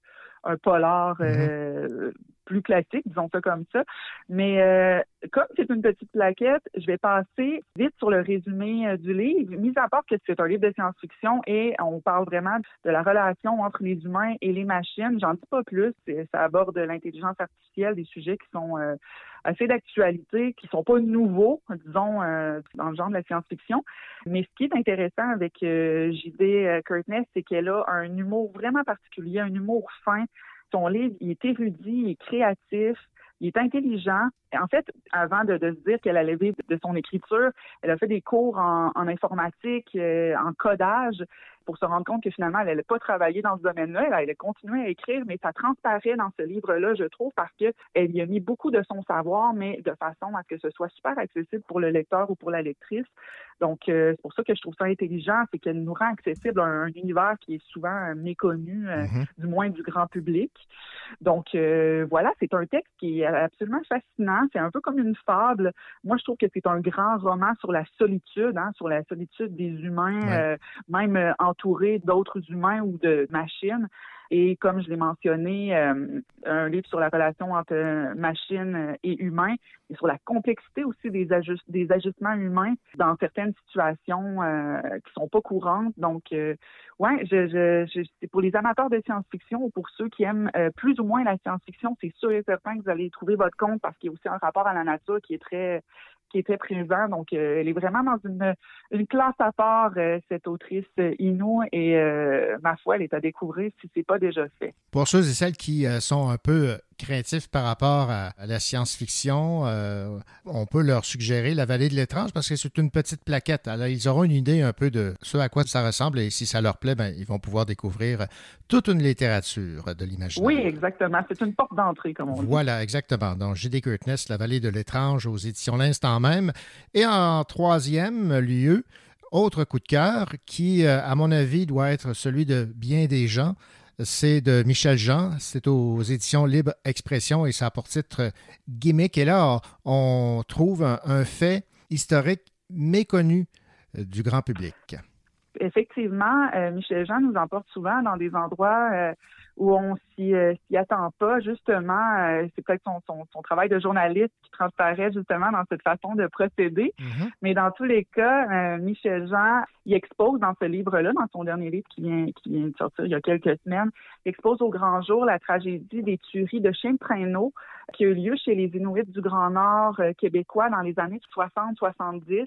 un polar euh, plus classique, disons ça comme ça. Mais euh, comme c'est une petite plaquette, je vais passer vite sur le résumé euh, du livre, mis à part que c'est un livre de science-fiction et on parle vraiment de la relation entre les humains et les machines. J'en dis pas plus. Ça aborde l'intelligence artificielle, des sujets qui sont euh, assez d'actualité, qui sont pas nouveaux, disons, euh, dans le genre de la science-fiction. Mais ce qui est intéressant avec euh, J.D. euh, Curtness, c'est qu'elle a un humour vraiment particulier, un humour fin. Son livre, il est érudit, il est créatif, il est intelligent. En fait, avant de, se dire qu'elle allait vivre de son écriture, elle a fait des cours en, en informatique, euh, en codage, pour se rendre compte que finalement, elle n'allait pas travailler dans ce domaine-là. Elle allait continuer à écrire, mais ça transparaît dans ce livre-là, je trouve, parce qu'elle y a mis beaucoup de son savoir, mais de façon à ce que ce soit super accessible pour le lecteur ou pour la lectrice. Donc, euh, c'est pour ça que je trouve ça intelligent, c'est qu'elle nous rend accessible à un, un univers qui est souvent euh, méconnu, euh, Mhm. du moins du grand public. Donc, euh, voilà, c'est un texte qui est absolument fascinant. C'est un peu comme une fable. Moi, je trouve que c'est un grand roman sur la solitude, hein, sur la solitude des humains, Ouais. euh, même euh, d'autres humains ou de machines. Et comme je l'ai mentionné, euh, un livre sur la relation entre euh, machine et humain, et sur la complexité aussi des, ajust- des ajustements humains dans certaines situations euh, qui sont pas courantes. Donc, euh, ouais, pour les amateurs de science-fiction ou pour ceux qui aiment euh, plus ou moins la science-fiction, c'est sûr et certain que vous allez trouver votre compte parce qu'il y a aussi un rapport à la nature qui est très qui très présent. Donc, euh, elle est vraiment dans une, une classe à part, euh, cette autrice euh, Inu, et ma foi, elle est à découvrir si c'est pas déjà fait. Pour ceux et celles qui sont un peu créatifs par rapport à, à la science-fiction, euh, on peut leur suggérer La vallée de l'étrange parce que c'est une petite plaquette. Alors, ils auront une idée un peu de ce à quoi ça ressemble et si ça leur plaît, ben, ils vont pouvoir découvrir toute une littérature de l'imaginaire. Oui, exactement. C'est une porte d'entrée, comme on dit. Voilà, exactement. Donc, J.D. Curtness, La vallée de l'étrange aux éditions L'Instant même. Et en troisième lieu, autre coup de cœur qui, euh, à mon avis, doit être celui de bien des gens. C'est de Michel Jean. C'est aux éditions Libre Expression et ça a pour titre Gimmick. Et là, on trouve un, fait historique méconnu euh, du grand public. Effectivement, euh, Michel Jean nous emporte souvent dans des endroits euh, où on s'y euh, s'y attend pas. Justement, euh, c'est peut-être son, son, son travail de journaliste qui transparaît justement dans cette façon de procéder. Mais dans tous les cas, euh, Michel Jean, il expose dans ce livre-là, dans son dernier livre qui vient, qui vient de sortir il y a quelques semaines, il expose au grand jour la tragédie des tueries de traîneau qui a eu lieu chez les Inuits du Grand Nord québécois dans les années 60-70.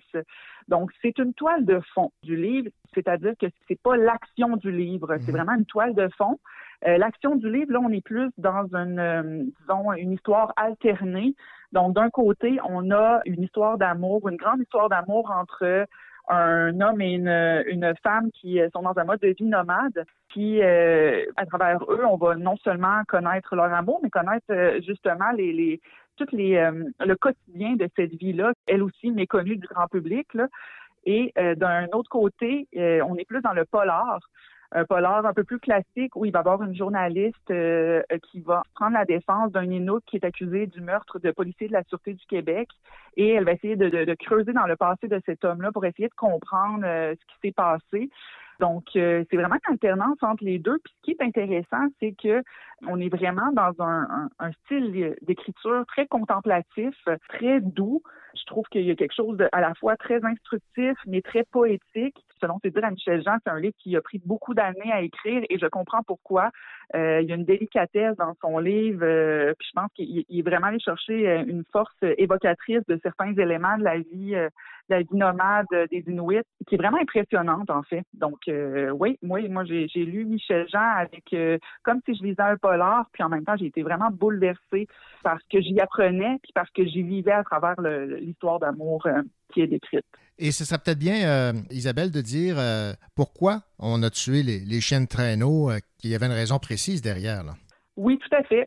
Donc, c'est une toile de fond du livre, c'est-à-dire que c'est pas l'action du livre, c'est vraiment une toile de fond. Euh, l'action du livre, là, on est plus dans une, euh, disons, une histoire alternée. Donc, d'un côté, on a une histoire d'amour, une grande histoire d'amour entre un homme et une, une femme qui euh, sont dans un mode de vie nomade. Puis, à travers eux, on va non seulement connaître leur amour, mais connaître euh, justement les, les toutes les le quotidien de cette vie-là, elle aussi méconnue du grand public. Là. Et d'un autre côté, on est plus dans le polar un polar un peu plus classique où il va y avoir une journaliste euh, qui va prendre la défense d'un Inuit qui est accusé du meurtre de policiers de la Sûreté du Québec et elle va essayer de, de, de creuser dans le passé de cet homme-là pour essayer de comprendre euh, ce qui s'est passé. Donc, euh, c'est vraiment une alternance entre les deux. Puis, ce qui est intéressant, c'est que on est vraiment dans un, un, un style d'écriture très contemplatif, très doux. Je trouve qu'il y a quelque chose de, à la fois très instructif, mais très poétique. Selon ses dires à Michel Jean, c'est un livre qui a pris beaucoup d'années à écrire et je comprends pourquoi. Euh, il y a une délicatesse dans son livre. Euh, puis je pense qu'il est vraiment allé chercher euh, une force évocatrice de certains éléments de la vie, de la vie nomade des Inuits, qui est vraiment impressionnante en fait. Donc oui, moi, moi j'ai lu Michel Jean avec comme si je lisais un polar, puis en même temps j'ai été vraiment bouleversée parce que j'y apprenais, puis parce que j'y vivais à travers l'histoire d'amour qui est décrite. Et ce serait peut-être bien, euh, Isabelle, de dire euh, pourquoi on a tué les, les chiens de euh, qu'il y avait une raison précise derrière. Là. Oui, tout à fait,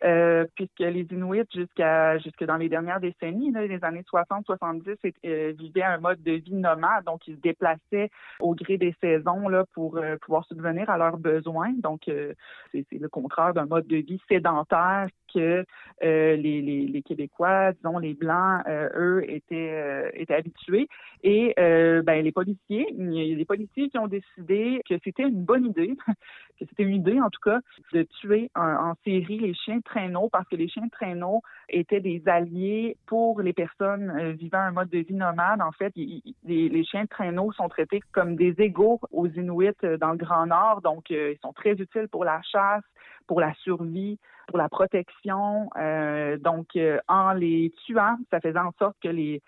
puisque les Inuits, jusqu'à jusque dans les dernières décennies, les années 60-70, euh, vivaient un mode de vie nomade, donc ils se déplaçaient au gré des saisons là, pour pouvoir subvenir à leurs besoins. Donc, c'est le contraire d'un mode de vie sédentaire que euh, les, Québécois, disons les Blancs, euh, eux, étaient, étaient habitués. Et ben, les policiers, il y a des policiers qui ont décidé que c'était une bonne idée, que c'était une idée en tout cas, de tuer en, série les chiens de traîneau parce que les chiens de traîneau étaient des alliés pour les personnes euh, vivant un mode de vie nomade. En fait, les, les, chiens de traîneau sont traités comme des égaux aux Inuits euh, dans le Grand Nord, donc euh, ils sont très utiles pour la chasse, pour la survie, pour la protection. Euh, donc, en les tuant, ça faisait en sorte que les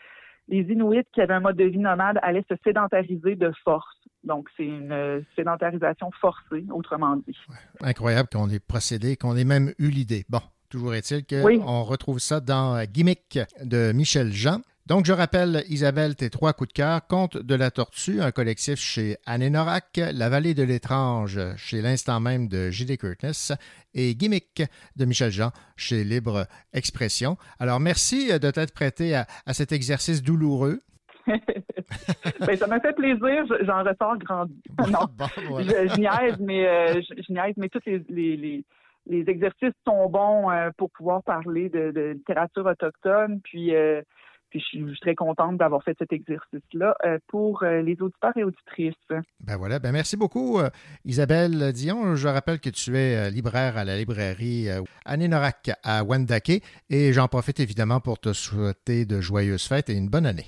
les Inuits qui avaient un mode de vie nomade allaient se sédentariser de force. Donc, c'est une sédentarisation forcée, autrement dit. Ouais. Incroyable qu'on ait procédé, qu'on ait même eu l'idée. Bon, toujours est-il qu'on oui. retrouve ça dans Gimmick de Michel Jean. Donc, je rappelle, Isabelle, tes trois coups de cœur. Conte de la tortue, un collectif chez Norak, La vallée de l'étrange chez l'instant même de J.D. Curtis et Gimmick de Michel Jean chez Libre Expression. Alors, merci de t'être prêté à, à cet exercice douloureux. ben, ça m'a fait plaisir, j'en ressors grandi. non, bon, voilà. je, je, niaise, mais euh, je, je, niaise, mais tous les, les, les, les exercices sont bons euh, pour pouvoir parler de, de littérature autochtone. Puis euh, puis je suis, très contente d'avoir fait cet exercice-là euh, pour euh, les auditeurs et auditrices. Ben voilà, ben merci beaucoup euh, Isabelle Dion. Je rappelle que tu es libraire à la librairie Aninorak à Wendake et j'en profite évidemment pour te souhaiter de joyeuses fêtes et une bonne année.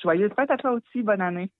Joyeuses fêtes à toi aussi, bonne année.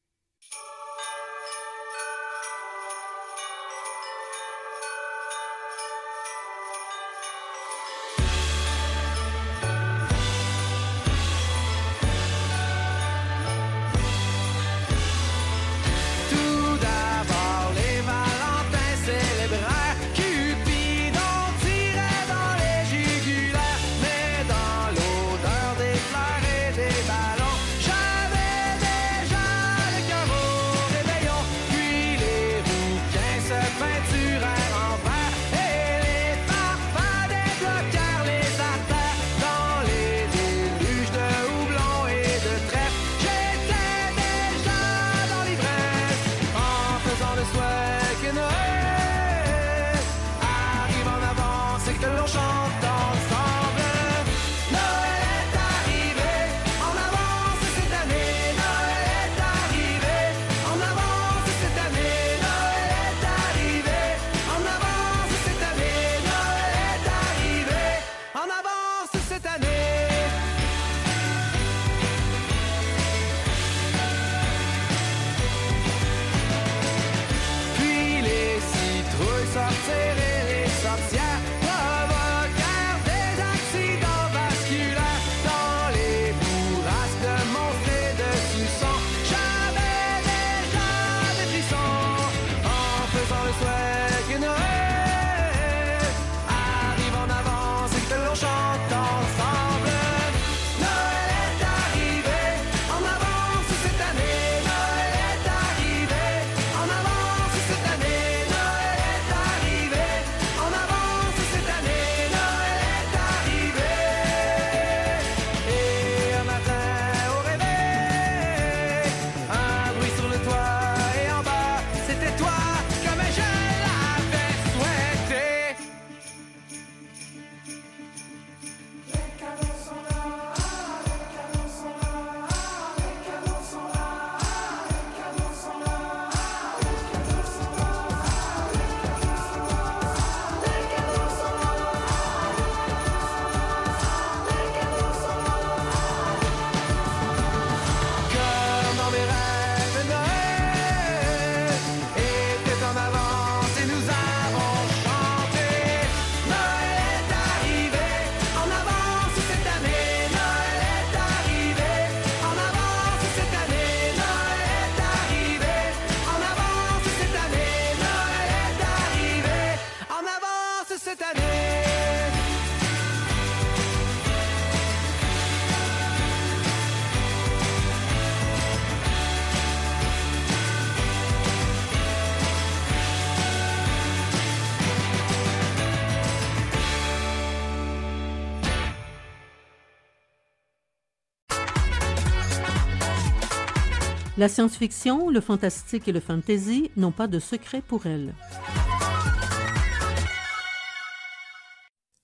La science-fiction, le fantastique et le fantasy n'ont pas de secret pour elle.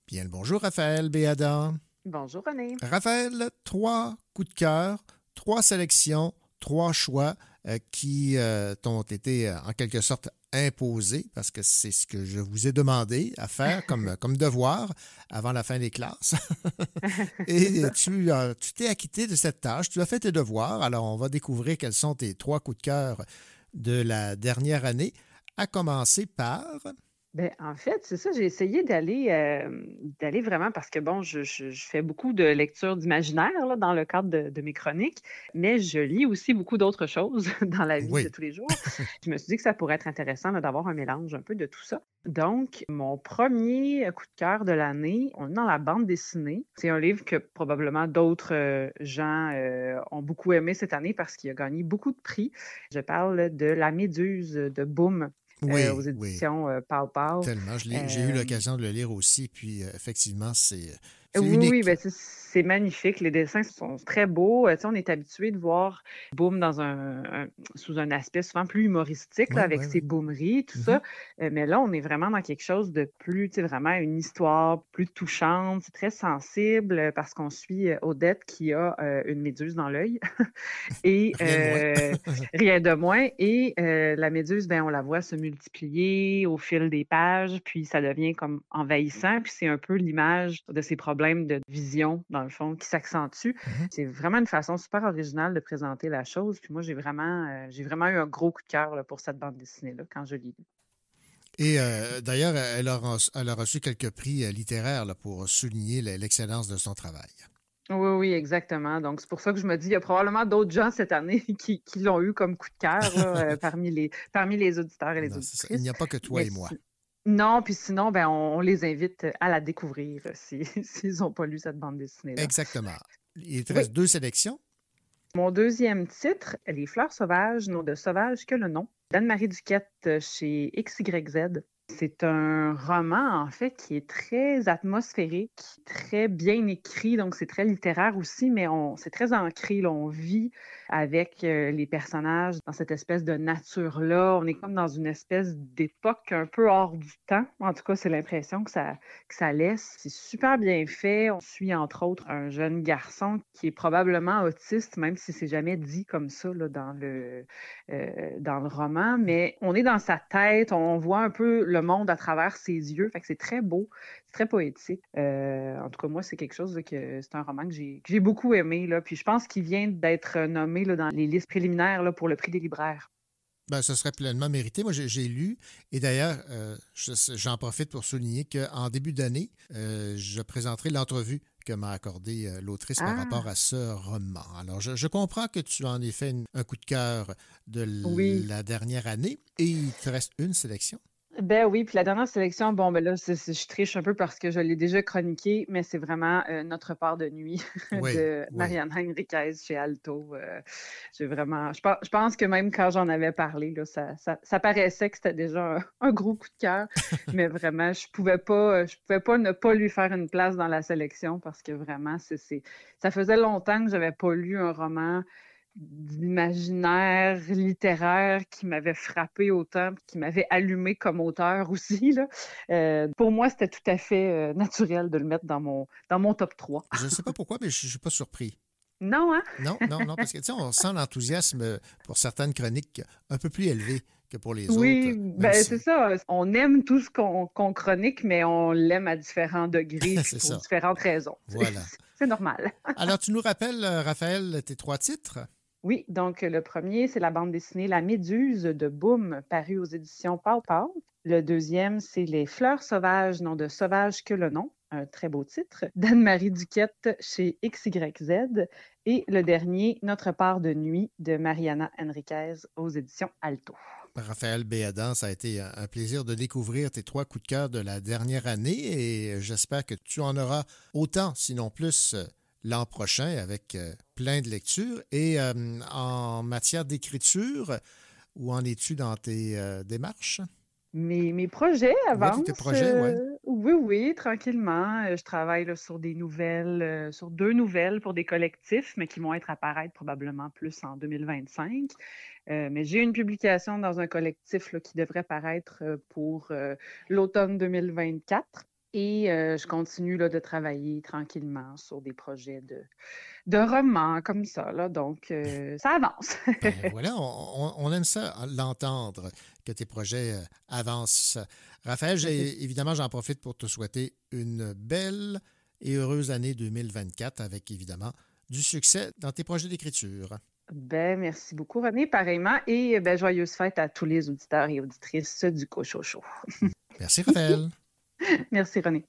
Bien le bonjour, Raphaël Béadan. Bonjour, René. Raphaël, trois coups de cœur, trois sélections, trois choix euh, qui euh, t'ont été euh, en quelque sorte imposés parce que c'est ce que je vous ai demandé à faire comme, comme devoir avant la fin des classes. Et tu euh, tu t'es acquitté de cette tâche, tu as fait tes devoirs. Alors, on va découvrir quels sont tes trois coups de cœur de la dernière année, à commencer par... Ben, en fait, c'est ça, j'ai essayé d'aller euh, d'aller vraiment parce que bon, je, je- je fais beaucoup de lecture d'imaginaire dans le cadre de, de mes chroniques, mais je lis aussi beaucoup d'autres choses dans la vie Oui. de tous les jours. je me suis dit que ça pourrait être intéressant d'avoir un mélange un peu de tout ça. Donc, mon premier coup de cœur de l'année, on est dans la bande dessinée. C'est un livre que probablement d'autres euh, gens euh, ont beaucoup aimé cette année parce qu'il a gagné beaucoup de prix. Je parle de La Méduse de Boom Oui, euh, aux oui. éditions euh, Pau Pau. Tellement. J'ai eu Euh, l'occasion de le lire aussi, puis effectivement, c'est Oui, ben, c'est magnifique. Les dessins sont très beaux. Euh, tu sais, on est habitué de voir Boom dans un, un- sous un aspect souvent plus humoristique, là, avec ouais, ses ouais. boomeries, tout Mhm. ça. Euh, mais là, on est vraiment dans quelque chose de plus, tu sais, vraiment une histoire plus touchante. Très sensible euh, parce qu'on suit Odette qui a euh, une méduse dans l'œil. Et Rien de moins. Et la méduse, ben, on la voit se multiplier au fil des pages, puis ça devient comme envahissant. Puis c'est un peu l'image de ces problèmes de vision, dans le fond, qui s'accentuent. Mhm. C'est vraiment une façon super originale de présenter la chose. Puis moi, j'ai vraiment, euh, j'ai vraiment eu un gros coup de cœur là, pour cette bande dessinée-là quand je l'ai lue. Et euh, d'ailleurs, elle a, reçu- elle a reçu quelques prix euh, littéraires là, pour souligner l'excellence de son travail. Oui, oui, exactement. Donc, c'est pour ça que je me dis, il y a probablement d'autres gens cette année qui, qui l'ont eu comme coup de cœur là, parmi, les, parmi les auditeurs et les Non, auditrices. Il n'y a pas que toi Mais et moi. Non, puis sinon, ben, on, on les invite à la découvrir euh, si- s'ils n'ont pas lu cette bande dessinée-là. Exactement. Il te Oui. reste deux sélections. Mon deuxième titre, Les fleurs sauvages n'ont de sauvage que le nom, d'Anne-Marie Duquette euh, chez XYZ. C'est un roman, en fait, qui est très atmosphérique, très bien écrit, donc c'est très littéraire aussi, mais c'est très ancré. on vit avec euh, les personnages dans cette espèce de nature-là. On est comme dans une espèce d'époque un peu hors du temps. En tout cas, c'est l'impression que ça, laisse. C'est super bien fait. On suit entre autres un jeune garçon qui est probablement autiste, même si c'est jamais dit comme ça dans, le, euh, dans le roman. Mais on est dans sa tête, on voit un peu le monde à travers ses yeux. Fait que c'est très beau, c'est très poétique. Euh, en tout cas, moi, c'est quelque chose là, que c'est un roman que j'ai, que j'ai beaucoup aimé. Là. Puis je pense qu'il vient d'être nommé là, dans les listes préliminaires là, pour le prix des libraires. Ben, ce serait pleinement mérité. Moi, j'ai j'ai lu. Et d'ailleurs, euh, je- j'en profite pour souligner qu'en début d'année, euh, je présenterai l'entrevue que m'a accordée euh, l'autrice par Ah. rapport à ce roman. Alors, je, je comprends que tu en aies fait une- un coup de cœur de l- Oui. la dernière année. Et il te reste une sélection. Ben oui, puis la dernière sélection, bon, ben là, je triche un peu parce que je l'ai déjà chroniqué, mais c'est vraiment euh, Notre part de nuit Oui, de oui. Marianne Henriquez chez Alto. Euh, j'ai vraiment, je, pense- je pense que même quand j'en avais parlé, là, ça, ça, ça paraissait que c'était déjà un, un gros coup de cœur, mais vraiment, je pouvais pas, je pouvais pas ne pas lui faire une place dans la sélection parce que vraiment, c'est, c'est- ça faisait longtemps que j'avais pas lu un roman d'imaginaire littéraire qui m'avait frappé autant, qui m'avait allumé comme auteur aussi. Là. Euh, pour moi, c'était tout à fait euh, naturel de le mettre dans mon, dans mon top 3. Je ne sais pas pourquoi, mais je ne suis pas surpris. Non, hein? Non, non, non, parce que tu sais, on sent l'enthousiasme pour certaines chroniques un peu plus élevé que pour les Oui, autres. même ben, si- c'est ça. On aime tout ce qu'on chronique, mais on l'aime à différents degrés pour ça. différentes raisons. Voilà. C'est normal. Alors, tu nous rappelles, euh, Raphaël, tes trois titres? Oui, donc le premier, c'est la bande dessinée La Méduse de Boom, parue aux éditions Pau. Le deuxième, c'est Les Fleurs sauvages n'ont de sauvage que le nom, un très beau titre, d'Anne-Marie Duquette chez XYZ. Et le dernier, Notre part de nuit de Mariana Enriquez aux éditions Alto. Raphaël Béadan, ça a été un un plaisir de découvrir tes trois coups de cœur de la dernière année et j'espère que tu en auras autant, sinon plus, euh, l'an prochain avec euh, plein de lectures. Et euh, en matière d'écriture, où en es-tu dans tes euh, démarches? Mes, mes projets avancent. tes projets, ouais. euh, Oui, oui, tranquillement. Euh, Je travaille là, sur des nouvelles, euh, sur deux nouvelles pour des collectifs, mais qui vont être apparaître probablement plus en 2025. Euh, mais j'ai une publication dans un collectif là, qui devrait paraître pour l'automne 2024. Et euh, je continue là, de travailler tranquillement sur des projets de, de romans comme ça. Là, donc, euh, ça avance. Ben voilà, on, aime ça, l'entendre, que tes projets avancent. Raphaël, évidemment, j'en profite pour te souhaiter une belle et heureuse année 2024 avec, évidemment, du succès dans tes projets d'écriture. Ben, merci beaucoup, René, pareillement. Et ben, joyeuse fête à tous les auditeurs et auditrices du Cochocho. Merci, Raphaël. merci, René.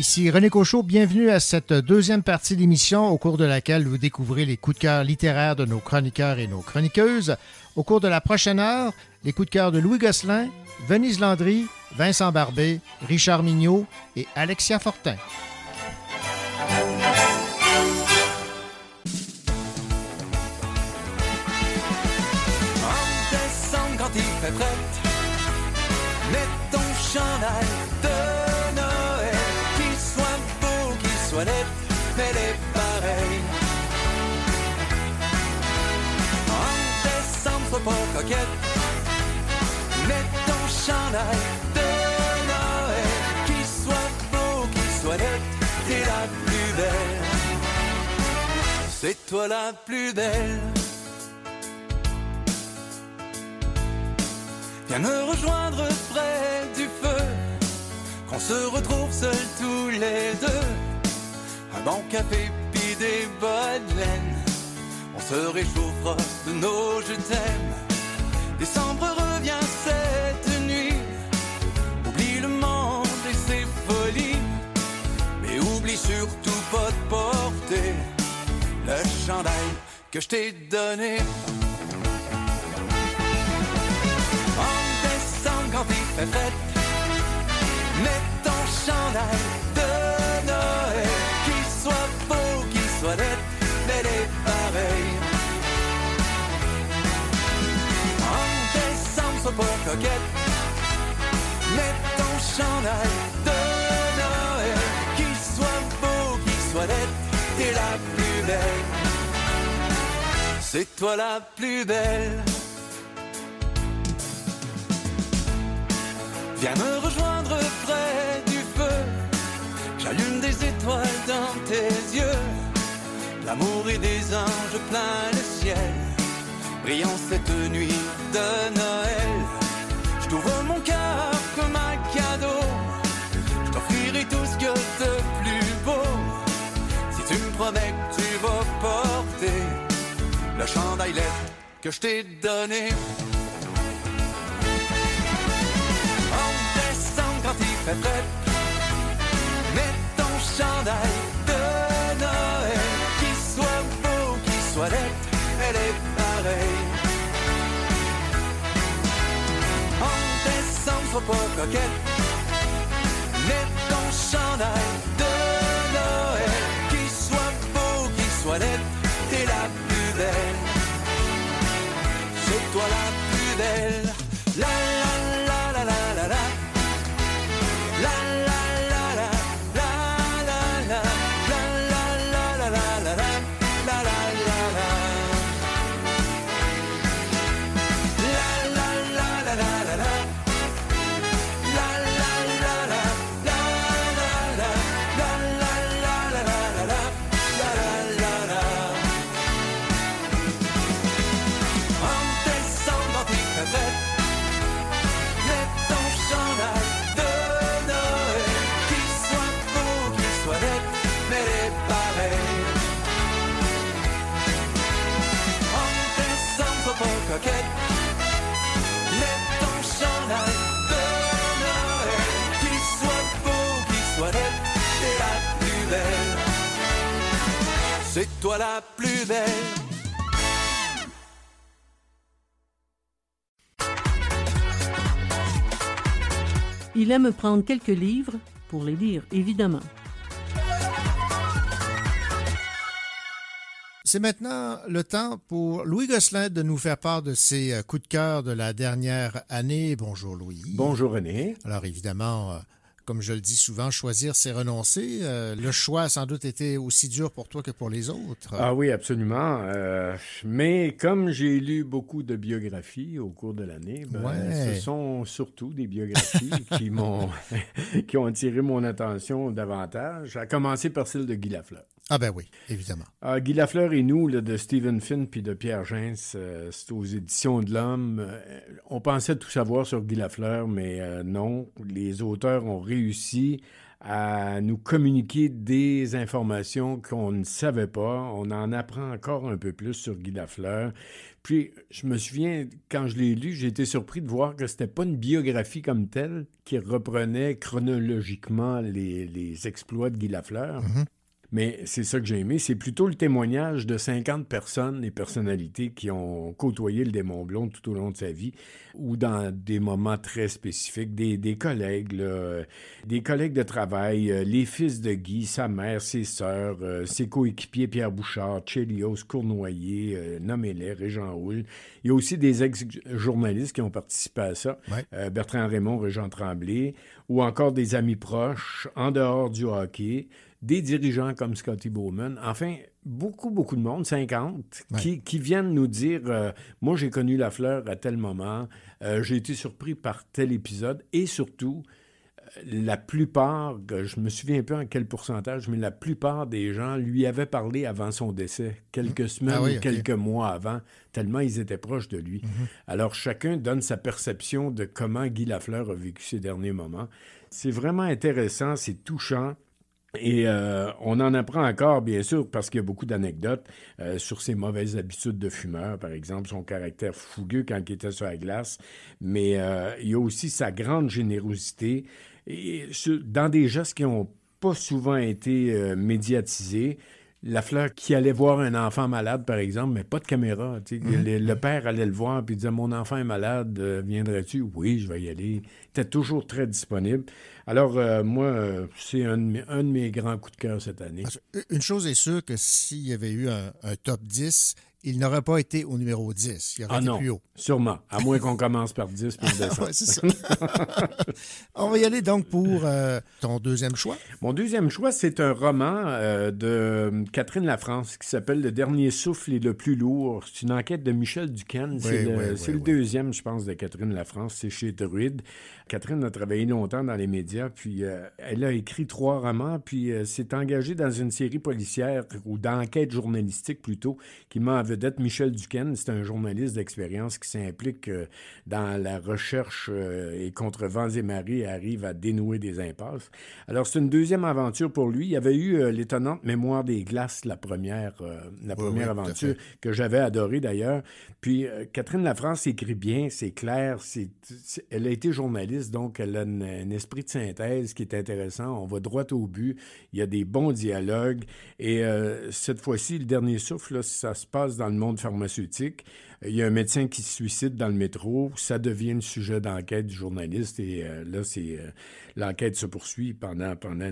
Ici René Cochot, bienvenue à cette deuxième partie d'émission au cours de laquelle vous découvrez les coups de cœur littéraires de nos chroniqueurs et nos chroniqueuses. Au cours de la prochaine heure, les coups de cœur de Louis Gosselin, Venise Landry, Vincent Barbé, Richard Mignot et Alexia Fortin. Coquette, mets ton chandail de Noël. Qu'il soit beau, qu'il soit net, t'es la plus belle. C'est toi la plus belle. Viens me rejoindre près du feu, qu'on se retrouve seuls tous les deux. Un bon café puis des bonnes laines, on se réchauffera de nos je t'aime. Décembre revient cette nuit, oublie le monde et ses folies, mais oublie surtout pas de porter le chandail que je t'ai donné. En décembre quand il fait fête Mets ton chandail de Noël. Qu'il soit beau, qu'il soit net Mais les pareils sois pas coquette Mets ton chandail de Noël Qu'il soit beau, qu'il soit net T'es la plus belle C'est toi la plus belle Viens me rejoindre près du feu. J'allume des étoiles dans tes yeux. L'amour et des anges plein le ciel. Brillant cette nuit de Noël. Je t'ouvre mon cœur comme un cadeau. Je tout ce que de plus beau. Si tu me promets que tu vas porter le chandail que je t'ai donné. En décembre quand il fait frais Mets ton chandail sois pas coquette. Mets ton chandail de Noël Qu'il soit beau, qu'il soit laid T'es la plus belle. C'est toi la plus belle C'est toi la plus belle Il aime prendre quelques livres pour les lire, évidemment. C'est maintenant le temps pour Louis Gosselin de nous faire part de ses euh, coups de cœur de la dernière année. Bonjour Louis. Bonjour René. Alors évidemment, euh, comme je le dis souvent, choisir c'est renoncer. Euh, le choix a sans doute été aussi dur pour toi que pour les autres. Ah oui, absolument. Euh, mais comme j'ai lu beaucoup de biographies au cours de l'année, ben, Ouais. ce sont surtout des biographies qui m'ont qui ont attiré mon attention davantage, à commencer par celle de Guy Lafleur. Ah ben oui, évidemment. Ah, Guy Lafleur et nous, là, de Stephen Finn puis de Pierre Gens, euh, c'est aux éditions de l'Homme. Euh, on pensait tout savoir sur Guy Lafleur, mais euh, non. Les auteurs ont réussi à nous communiquer des informations qu'on ne savait pas. On en apprend encore un peu plus sur Guy Lafleur. Puis, je me souviens, quand je l'ai lu, j'ai été surpris de voir que c'était pas une biographie comme telle qui reprenait chronologiquement les, les exploits de Guy Lafleur. Mais c'est ça que j'ai aimé. C'est plutôt le témoignage de 50 personnes, des personnalités qui ont côtoyé le démon blond tout au long de sa vie ou dans des moments très spécifiques. Des, des collègues, là, des collègues de travail, euh, les fils de Guy, sa mère, ses sœurs, euh, ses coéquipiers Pierre Bouchard, Chelios, Cournoyer, euh, nommez-les, Régent Houle. Il y a aussi des ex-journalistes qui ont participé à ça. Bertrand Raymond, Régent Tremblay, ou encore des amis proches en dehors du hockey des dirigeants comme Scotty Bowman, enfin, beaucoup, beaucoup de monde, 50, qui, qui viennent nous dire euh, Moi, j'ai connu la fleur à tel moment, euh, j'ai été surpris par tel épisode, et surtout, euh, la plupart, je me souviens peu en quel pourcentage, mais la plupart des gens lui avaient parlé avant son décès, quelques semaines Ah oui, ou quelques mois avant, tellement ils étaient proches de lui. Alors chacun donne sa perception de comment Guy Lafleur a vécu ces derniers moments. C'est vraiment intéressant, c'est touchant. Et euh, on en apprend encore, bien sûr, parce qu'il y a beaucoup d'anecdotes euh, sur ses mauvaises habitudes de fumeur, par exemple, son caractère fougueux quand il était sur la glace. Mais euh, il y a aussi sa grande générosité dans des gestes qui n'ont pas souvent été médiatisés. La fleur qui allait voir un enfant malade, par exemple, mais pas de caméra. Mhm. le, le père allait le voir puis disait Mon enfant est malade, euh, viendrais-tu? Oui, je vais y aller. Il était toujours très disponible. Alors, euh, moi, euh, c'est un, de mes- un de mes grands coups de cœur cette année. Une chose est sûre que s'il y avait eu un, un top 10, il n'aurait pas été au numéro 10. Il aurait Ah été non, plus haut. sûrement. À moins qu'on commence par 10 puis on. Ouais, ça. On va y aller donc pour euh, ton deuxième choix. Mon deuxième choix, c'est un roman euh, de Catherine Lafrance qui s'appelle Le dernier souffle et le plus lourd. C'est une enquête de Michel Duquesne. c'est le, oui, oui, le deuxième, je pense, de Catherine Lafrance. C'est chez Druide. Catherine a travaillé longtemps dans les médias, puis euh, elle a écrit trois romans, puis euh, s'est engagée dans une série policière ou d'enquête journalistique plutôt, qui en vedette Michel Duquesne. C'est un journaliste d'expérience qui s'implique euh, dans la recherche euh, et contre vents et marées arrive à dénouer des impasses. Alors, c'est une deuxième aventure pour lui. Il y avait eu euh, l'étonnante Mémoire des glaces, la première, la Oui, première oui, aventure, que j'avais adorée d'ailleurs. Puis, Catherine Lafrance écrit bien, c'est clair, c'est, c'est- elle a été journaliste, donc elle a un esprit de synthèse qui est intéressant. On va droit au but. Il y a des bons dialogues. Et euh, cette fois-ci, le dernier souffle, là, ça se passe dans le monde pharmaceutique. Il y a un médecin qui se suicide dans le métro. Ça devient le sujet d'enquête du journaliste. Et euh, là, c'est euh, l'enquête se poursuit pendant, pendant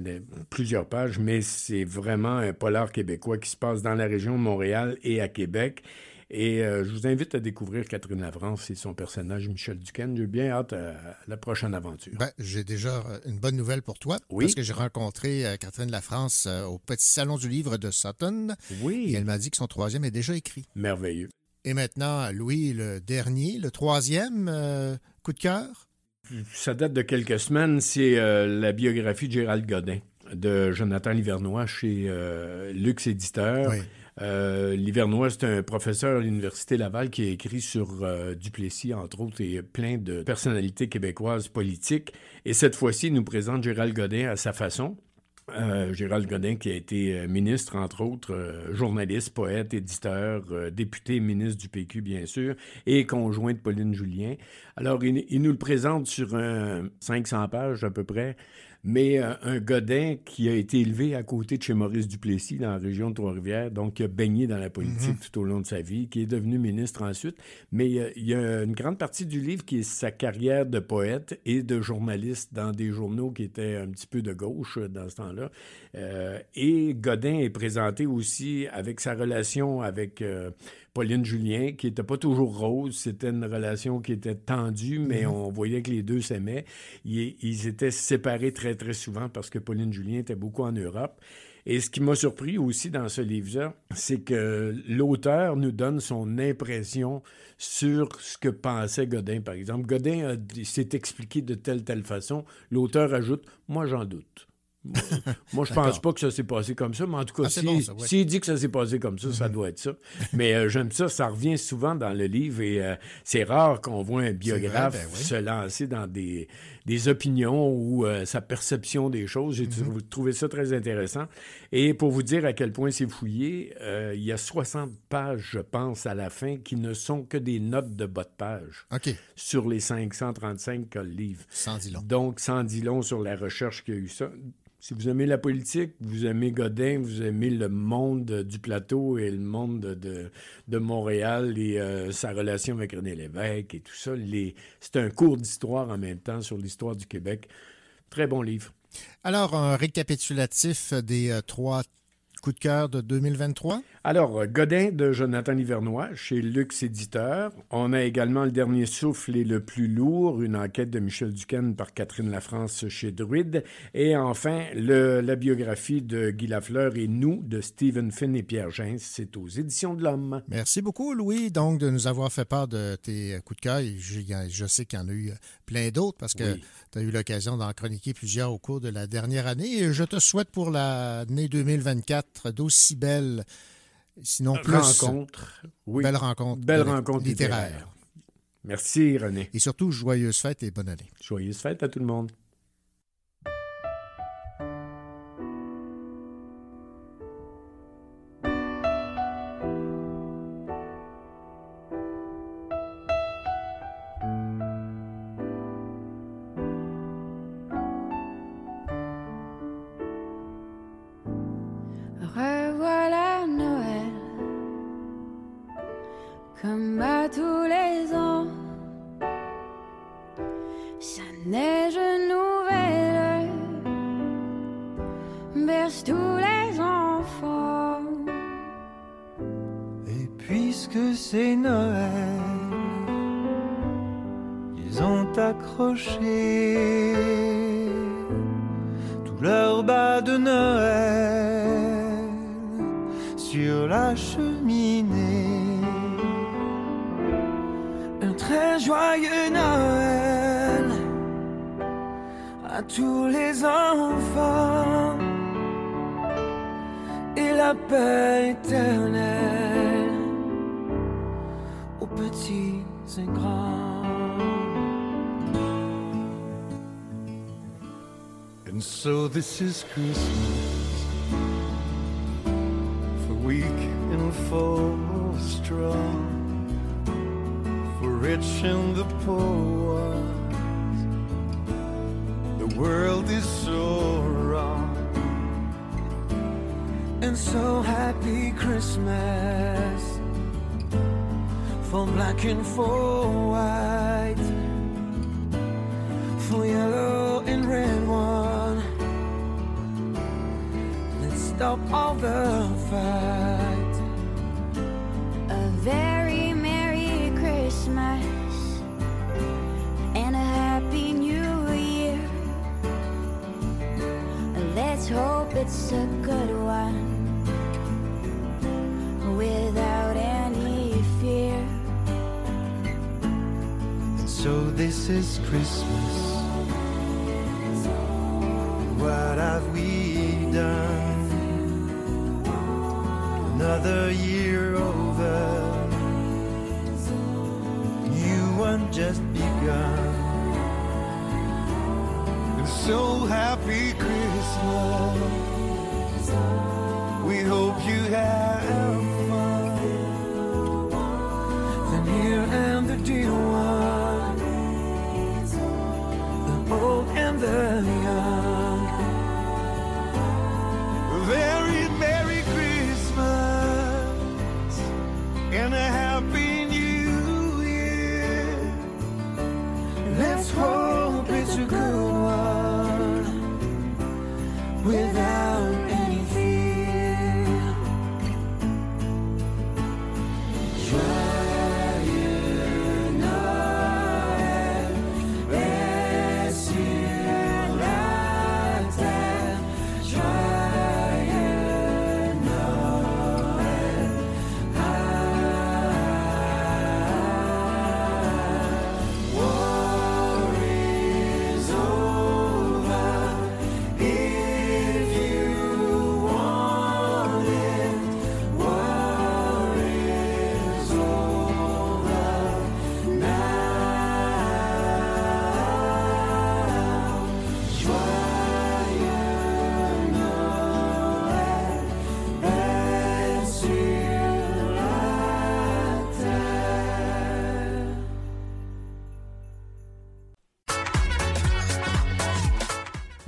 plusieurs pages, mais c'est vraiment un polar québécois qui se passe dans la région de Montréal et à Québec. Et euh, je vous invite à découvrir Catherine Lavrance et son personnage Michel Duquesne. J'ai bien hâte à la prochaine aventure. Ben, j'ai déjà euh, une bonne nouvelle pour toi. Oui. Parce que j'ai rencontré euh, Catherine Lafrance au Petit Salon du Livre de Sutton. Oui. Et elle m'a dit que son troisième est déjà écrit. Merveilleux. Et maintenant, Louis, le dernier, le troisième euh, coup de cœur? Ça date de quelques semaines. C'est euh, la biographie de Gérald Godin de Jonathan Livernois chez euh, Lux Éditeur. Oui. Euh, Livernois, c'est un professeur à l'Université Laval qui a écrit sur euh, Duplessis, entre autres, et plein de personnalités québécoises politiques. Et cette fois-ci, il nous présente Gérald Godin à sa façon. Euh, Gérald Godin, qui a été euh, ministre, entre autres, journaliste, poète, éditeur, député, ministre du PQ, bien sûr, et conjoint de Pauline Julien. Alors, il, il nous le présente sur un 500 pages à peu près, mais euh, un Godin qui a été élevé à côté de chez Maurice Duplessis, dans la région de Trois-Rivières, donc qui a baigné dans la politique tout au long de sa vie, qui est devenu ministre ensuite. Mais euh, il y a une grande partie du livre qui est sa carrière de poète et de journaliste dans des journaux qui étaient un petit peu de gauche euh, dans ce temps-là. Euh, et Godin est présenté aussi avec sa relation avec Pauline Julien, qui n'était pas toujours rose. C'était une relation qui était tendue, mais Mhm. on voyait que les deux s'aimaient. Ils, ils étaient séparés très, très souvent parce que Pauline Julien était beaucoup en Europe. Et ce qui m'a surpris aussi dans ce livre-là, c'est que l'auteur nous donne son impression sur ce que pensait Godin, par exemple. Godin s'est expliqué de telle, telle façon. L'auteur ajoute Moi, j'en doute. Moi, je pense pas que ça s'est passé comme ça, mais en tout cas, Ah, c'est si- bon, ça, ouais. s'il dit que ça s'est passé comme ça, Mhm. ça doit être ça. Mais euh, j'aime ça, ça revient souvent dans le livre et euh, c'est rare qu'on voit un biographe ben oui. se lancer dans des, des opinions ou euh, sa perception des choses. J'ai trou- trouvé ça très intéressant. Et pour vous dire à quel point c'est fouillé, euh, il y a 60 pages, je pense, à la fin, qui ne sont que des notes de bas de page sur les 535 qu'a le livre. Sans dit long. Donc, sans dit long sur la recherche qu'il y a eu ça. Si vous aimez la politique, vous aimez Godin, vous aimez le monde du plateau et le monde de, de, Montréal et euh, sa relation avec René Lévesque et tout ça, c'est un cours d'histoire en même temps sur l'histoire du Québec. Très bon livre. Alors, un récapitulatif des euh, trois coups de cœur de 2023. Alors, euh, Godin de Jonathan Livernois chez Lux Éditeur. On a également Le Dernier Souffle et Le Plus Lourd, une enquête de Michel Duquesne par Catherine Lafrance chez Druide. Et enfin, le- la biographie de Guy Lafleur et Nous de Stephen Finn et Pierre Gens. C'est aux Éditions de l'Homme. Merci beaucoup, Louis, donc, de nous avoir fait part de tes euh, coups de cœur. Je, je sais qu'il y en a eu euh, plein d'autres parce que Oui. tu as eu l'occasion d'en chroniquer plusieurs au cours de la dernière année. Et je te souhaite pour l'année 2024 d'aussi belles, sinon plus. Rencontre. Oui. Belle rencontre. Belle euh, rencontre littéraire. Merci, René. Et surtout, joyeuses fêtes et bonne année. Joyeuse fête à tout le monde.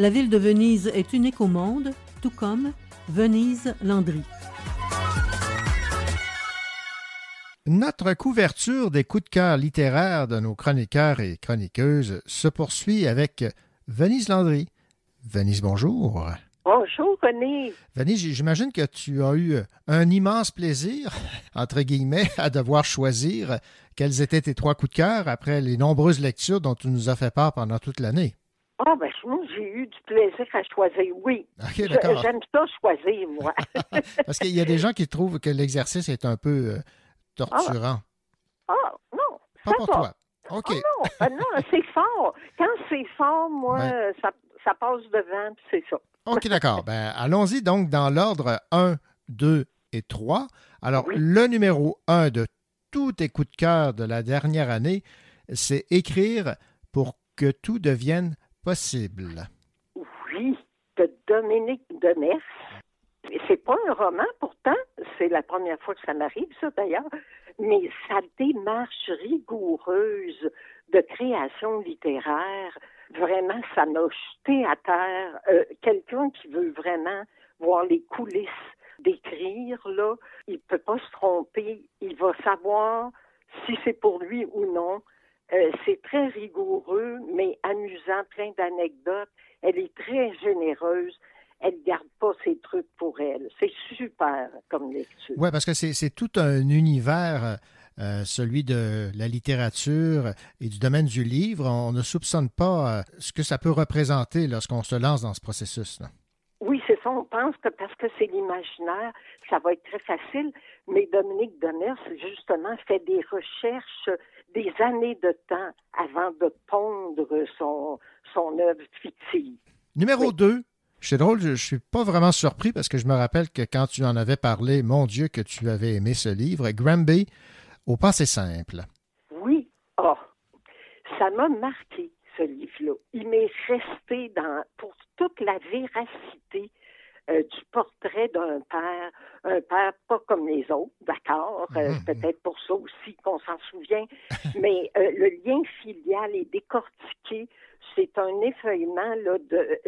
La ville de Venise est unique au monde, tout comme Venise Landry. Notre couverture des coups de cœur littéraires de nos chroniqueurs et chroniqueuses se poursuit avec Venise Landry. Venise, bonjour. Bonjour, René. Venise, j'imagine que tu as eu un immense plaisir, entre guillemets, à devoir choisir quels étaient tes trois coups de cœur après les nombreuses lectures dont tu nous as fait part pendant toute l'année. Ah, ben, moi, j'ai eu du plaisir à choisir, oui. OK. J'aime ça choisir, moi. Parce qu'il y a des gens qui trouvent que l'exercice est un peu euh, torturant. Ah, non, Pas ça pour va. toi. OK. Ah non, ben non, c'est fort. Quand c'est fort, moi, Ben. ça, ça passe devant, puis c'est ça. OK, d'accord. Ben, allons-y donc dans l'ordre 1, 2 et 3. Alors, le numéro 1 de tous tes coups de cœur de la dernière année, c'est écrire pour que tout devienne possible. Oui, de Dominique Demers. C'est pas un roman, pourtant. C'est la première fois que ça m'arrive, ça, d'ailleurs. Mais sa démarche rigoureuse de création littéraire, vraiment, ça m'a jeté à terre. Euh, Quelqu'un qui veut vraiment voir les coulisses d'écrire, là, il peut pas se tromper. Il va savoir si c'est pour lui ou non. Euh, c'est très rigoureux, mais amusant, plein d'anecdotes. Elle est très généreuse. Elle garde pas ses trucs pour elle. C'est super comme lecture. Oui, parce que c'est c'est tout un univers, euh, celui de la littérature et du domaine du livre. On ne soupçonne pas euh, ce que ça peut représenter lorsqu'on se lance dans ce processus. là. Oui, c'est ça. On pense que parce que c'est l'imaginaire, ça va être très facile. Mais Dominique Demers, justement, fait des recherches des années de temps avant de pondre son, son œuvre fictive. Numéro 2. C'est drôle, je ne suis pas vraiment surpris parce que je me rappelle que quand tu en avais parlé, mon Dieu, que tu avais aimé ce livre, Granby, au passé simple. Oui, oh, ça m'a marqué, ce livre-là. Il m'est resté dans, pour toute la véracité euh, du portrait d'un père, un père pas comme les autres, d'accord, euh, peut-être pour ça aussi qu'on s'en souvient, mais euh, le lien filial est décortiqué. C'est un effeuillement là, de,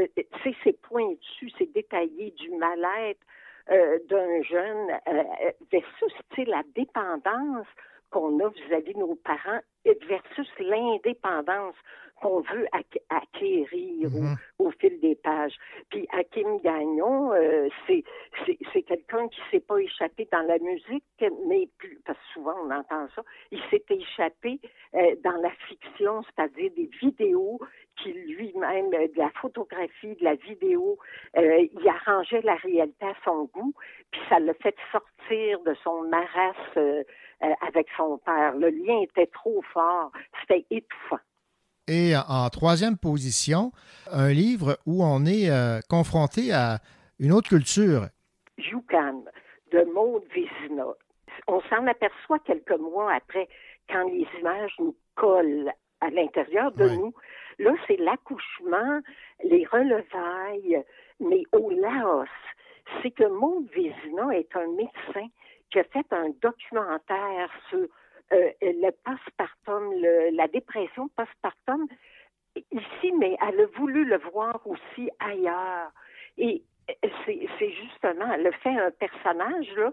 c'est c'est pointu, c'est détaillé du mal-être d'un jeune versus la dépendance qu'on a vis-à-vis de nos parents versus l'indépendance qu'on veut ac- acquérir au, au fil des pages. Puis Hakim Gagnon, euh, c'est quelqu'un qui s'est pas échappé dans la musique, mais plus, parce que souvent on entend ça, il s'est échappé euh, dans la fiction, c'est-à-dire des vidéos qui lui-même, euh, de la photographie, de la vidéo, euh, il arrangeait la réalité à son goût, puis ça l'a fait sortir de son marasme euh, euh, avec son père. Le lien était trop fort, c'était étouffant. Et en troisième position, un livre où on est euh, confronté à une autre culture. Youcan de Maud Vézina. On s'en aperçoit quelques mois après, quand les images nous collent à l'intérieur de nous. Là, c'est l'accouchement, les relevailles, mais au Laos. C'est que Maud Vézina est un médecin qui a fait un documentaire sur euh, le postpartum, le- la dépression postpartum ici, mais elle a voulu le voir aussi ailleurs. Et euh, c'est justement, elle a fait un personnage là,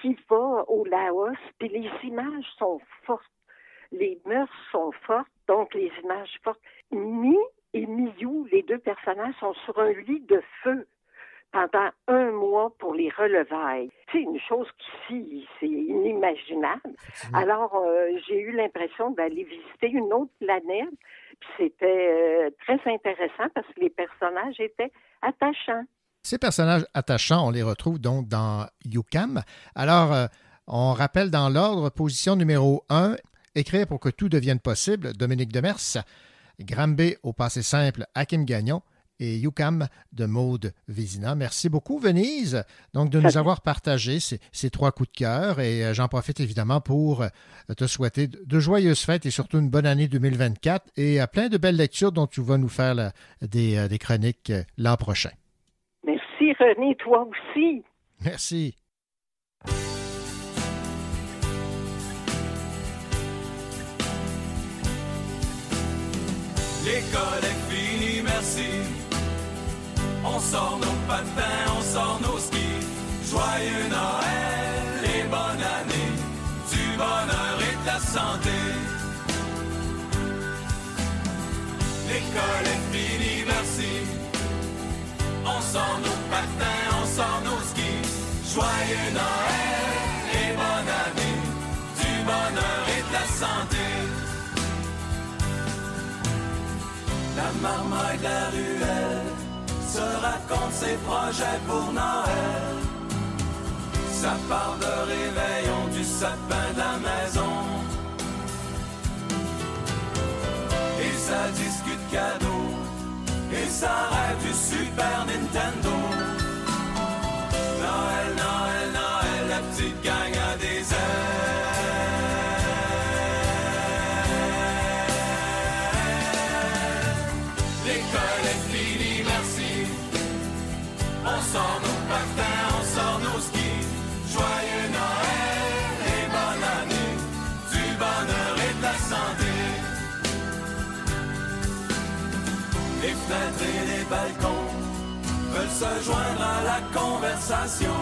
qui va au Laos, puis les images sont fortes, les mœurs sont fortes, donc les images fortes. Mi et Miyu, les deux personnages, sont sur un lit de feu pendant un mois pour les relevailles. C'est une chose qu'ici, c'est inimaginable. Alors, euh, j'ai eu l'impression d'aller visiter une autre planète, c'était euh, très intéressant parce que les personnages étaient attachants. Ces personnages attachants, on les retrouve donc dans Yukam. Alors, euh, on rappelle dans l'ordre, position numéro 1, écrire pour que tout devienne possible, Dominique Demers, Granby au passé simple, Hakim Gagnon et Yukam de Maude Vézina. Merci beaucoup, Venise, donc de nous avoir partagé ces, ces trois coups de cœur et euh, j'en profite évidemment pour euh, te souhaiter de, joyeuses fêtes et surtout une bonne année 2024 et euh, plein de belles lectures dont tu vas nous faire des, des chroniques l'an prochain. Merci René, toi aussi. Merci. L'école est finie, merci. On sort nos patins, on sort nos skis. Joyeux Noël et bonne année. Du bonheur et de la santé. L'école est finie, merci. On sort nos patins, on sort nos skis. Joyeux Noël et bonne année. Du bonheur et de la santé. La marmaille de la ruelle se raconte ses projets pour Noël. Ça part de réveillon du sapin de la maison. Et ça discute cadeaux. Et ça rêve du Super Nintendo. Balcons veulent se joindre à la conversation.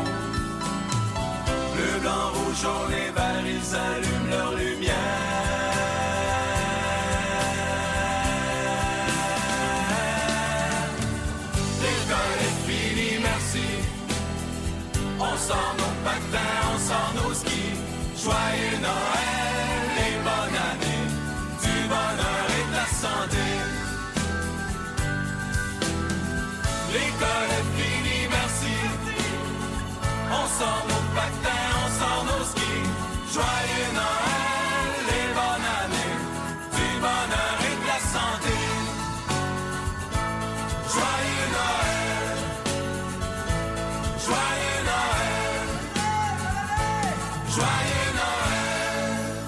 Bleu, blanc, rouge, jaune et vert, ils allument leur lumière. L'école est finie, merci. On sort nos patins, on sort nos skis. Joyeux Noël sort nos patins, on sort nos skis. Joyeux Noël et bonne année. Du bonheur et de la santé. Joyeux Noël. Joyeux Noël. Joyeux Noël.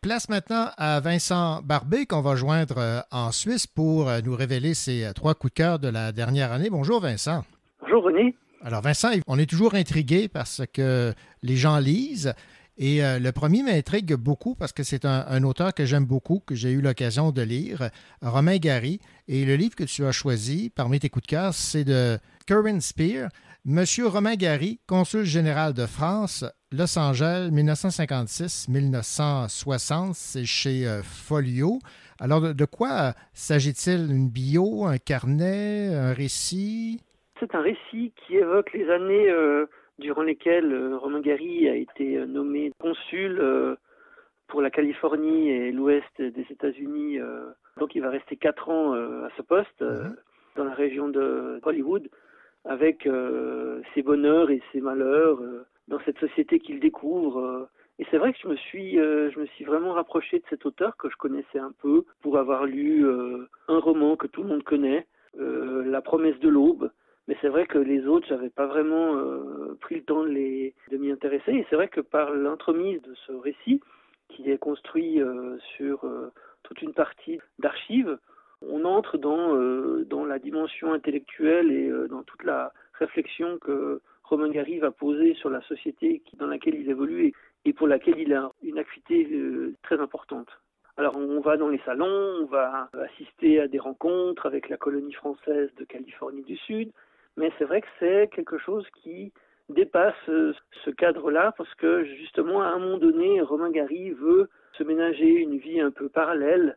Place maintenant à Vincent Barbé qu'on va joindre euh, en Suisse pour euh, nous révéler ses euh, trois coups de cœur de la dernière année. Bonjour Vincent. Bonjour René. Alors Vincent, on est toujours intrigué parce que les gens lisent. Et euh, le premier m'intrigue beaucoup parce que c'est un, auteur que j'aime beaucoup, que j'ai eu l'occasion de lire, Romain Gary. Et le livre que tu as choisi parmi tes coups de cœur, c'est de Corinne Spear, Monsieur Romain Gary, consul général de France, Los Angeles, 1956-1960. C'est chez euh, Folio. Alors, de, de quoi euh, s'agit-il? Une bio, un carnet, un récit? C'est un récit qui évoque les années euh, durant lesquelles euh, Romain Gary a été euh, nommé consul euh, pour la Californie et l'ouest des États-Unis. donc il va rester quatre ans à ce poste euh, dans la région de Hollywood avec ses bonheurs et ses malheurs dans cette société qu'il découvre. Et c'est vrai que je me suis, euh, je me suis vraiment rapproché de cet auteur que je connaissais un peu pour avoir lu euh, un roman que tout le monde connaît, euh, La promesse de l'aube. Mais c'est vrai que les autres, j'avais pas vraiment euh, pris le temps de, m'y intéresser. Et c'est vrai que par l'entremise de ce récit, qui est construit euh, sur euh, toute une partie d'archives, on entre dans, dans la dimension intellectuelle et dans toute la réflexion que Romain Gary va poser sur la société dans laquelle il évolue et, et pour laquelle il a une acuité très importante. Alors on va dans les salons, on va assister à des rencontres avec la colonie française de Californie du Sud, mais c'est vrai que c'est quelque chose qui dépasse euh, ce cadre-là parce que justement à un moment donné, Romain Gary veut se ménager une vie un peu parallèle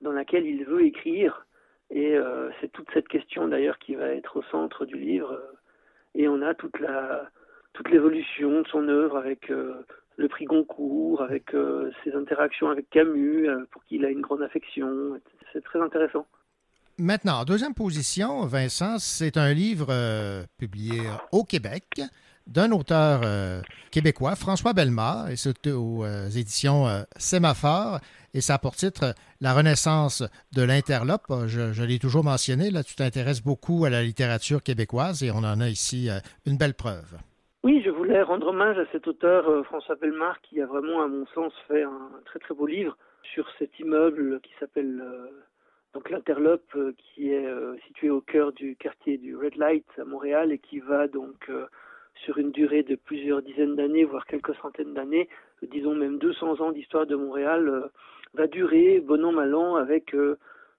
dans laquelle il veut écrire et euh, c'est toute cette question d'ailleurs qui va être au centre du livre et on a toute la toute l'évolution de son œuvre avec euh, le prix Goncourt, avec ses interactions avec Camus, pour qui il a une grande affection. C'est très intéressant. Maintenant, en deuxième position, Vincent, c'est un livre euh, publié au Québec d'un auteur euh, québécois, François Bellemare, et c'est aux euh, éditions euh, Sémaphore, et ça a pour titre La Renaissance de l'interlope. Je, l'ai toujours mentionné, là, tu t'intéresses beaucoup à la littérature québécoise et on en a ici euh, une belle preuve. Oui, je voulais rendre hommage à cet auteur euh, François Bellemare qui a vraiment, à mon sens, fait un très très beau livre sur cet immeuble qui s'appelle euh, donc l'Interlope, euh, qui est euh, situé au cœur du quartier du Red Light à Montréal et qui va donc euh, sur une durée de plusieurs dizaines d'années, voire quelques centaines d'années, disons même 200 ans d'histoire de Montréal, va durer bon an mal an avec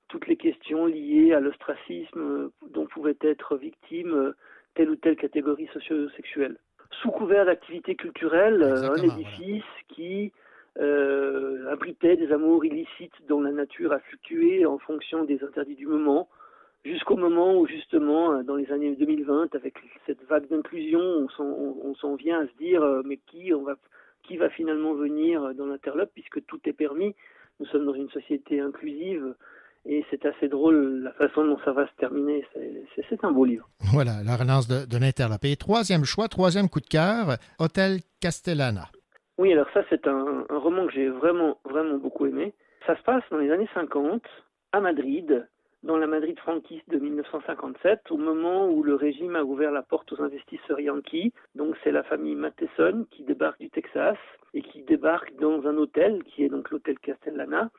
toutes les questions liées à l'ostracisme dont pouvait être victime telle ou telle catégorie socio-sexuelle. Sous couvert d'activités culturelles, un édifice qui euh, abritait des amours illicites dont la nature a fluctué en fonction des interdits du moment, jusqu'au moment où justement, euh, dans les années 2020, avec cette vague d'inclusion, on s'en- vient à se dire, euh, mais qui, va, finalement venir dans l'interlope, puisque tout est permis. Nous sommes dans une société inclusive, et c'est assez drôle la façon dont ça va se terminer. C'est un beau livre. Voilà, la relance de, de l'interlope. Et troisième choix, troisième coup de cœur, Hôtel Castellana. Oui, alors ça, c'est un, roman que j'ai vraiment, vraiment beaucoup aimé. Ça se passe dans les années 50, à Madrid, dans la Madrid franquiste de 1957, au moment où le régime a ouvert la porte aux investisseurs yankees. Donc c'est la famille Matheson qui débarque du Texas et qui débarque dans un hôtel, qui est donc l'hôtel Castellana,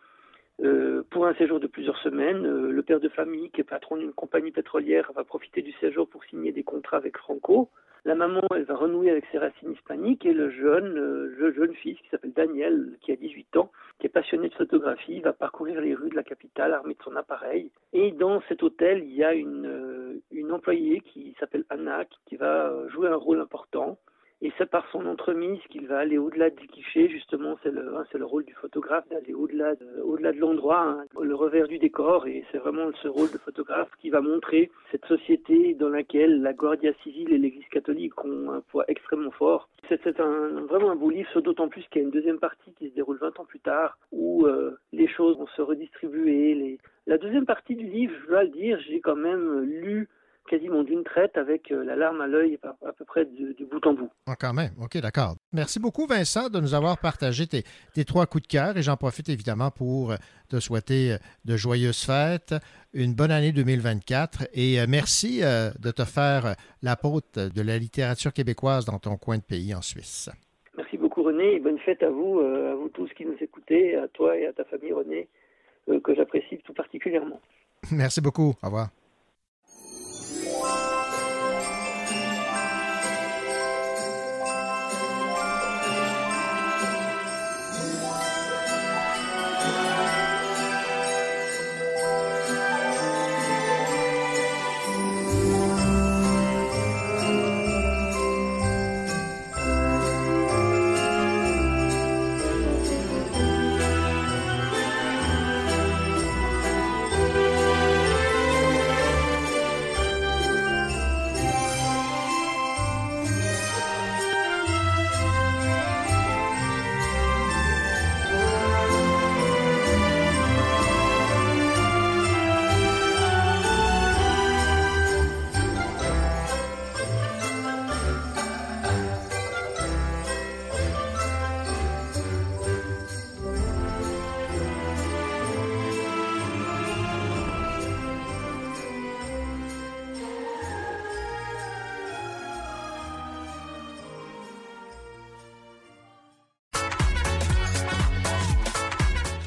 euh, pour un séjour de plusieurs semaines. Euh, le père de famille, qui est patron d'une compagnie pétrolière, va profiter du séjour pour signer des contrats avec Franco. La maman, elle va renouer avec ses racines hispaniques et le jeune, euh, le jeune fils qui s'appelle Daniel, qui a 18 ans, qui est passionné de photographie, va parcourir les rues de la capitale armé de son appareil. Et dans cet hôtel, il y a une, employée qui s'appelle Anna, qui va jouer un rôle important. Et c'est par son entremise qu'il va aller au-delà du cliché, justement, c'est le, hein, c'est le rôle du photographe d'aller au-delà de, l'endroit, hein, le revers du décor, et c'est vraiment ce rôle de photographe qui va montrer cette société dans laquelle la Guardia civile et l'Église catholique ont un poids extrêmement fort. C'est, vraiment un beau livre, d'autant plus qu'il y a une deuxième partie qui se déroule 20 ans plus tard, où euh, les choses vont se redistribuer. La deuxième partie du livre, je dois le dire, j'ai quand même lu quasiment d'une traite avec euh, la larme à l'œil à, peu près du, du bout en bout. Ah, quand même, OK, d'accord. Merci beaucoup, Vincent, de nous avoir partagé tes, tes trois coups de cœur et j'en profite évidemment pour euh, te souhaiter euh, de joyeuses fêtes, une bonne année 2024 et merci de te faire euh, l'apôtre de la littérature québécoise dans ton coin de pays en Suisse. Merci beaucoup René et bonne fête à vous, à vous tous qui nous écoutez, à toi et à ta famille René, que j'apprécie tout particulièrement. Merci beaucoup. Au revoir.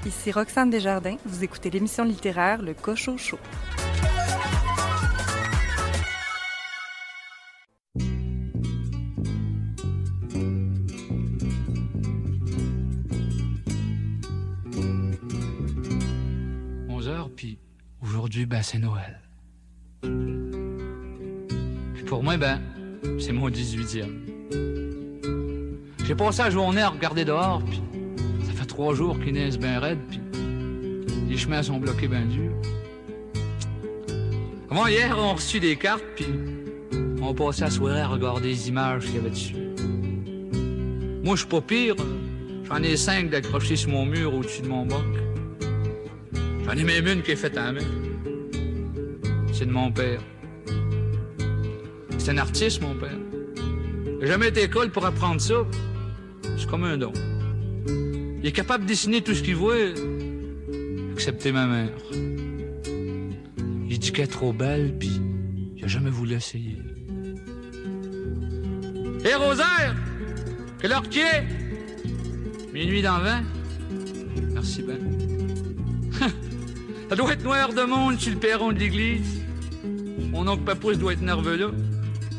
Ici Roxane Desjardins, vous écoutez l'émission littéraire Le Cochot Chaud. aujourd'hui, ben, c'est Noël. Puis pour moi, ben, c'est mon 18e. J'ai passé la journée à regarder dehors, puis trois jours qu'il neige bien raide, puis les chemins sont bloqués bien durs. Avant hier, on a reçu des cartes, puis on passait la soirée à regarder les images qu'il y avait dessus. Moi, je suis pas pire. J'en ai cinq d'accrochés sur mon mur au-dessus de mon bac. J'en ai même une qui est faite à main. C'est de mon père. C'est un artiste, mon père. N'a jamais été à pour apprendre ça. C'est comme un don. Il est capable de dessiner tout ce qu'il voit, excepté ma mère. Il dit qu'elle est trop belle, puis il a jamais voulu essayer. Hé, Rosaire! Quelle heure qu'il est? Minuit dans vent? Merci ben. Ça doit être noir de monde sur le perron de l'église. Mon oncle Papousse doit être nerveux là.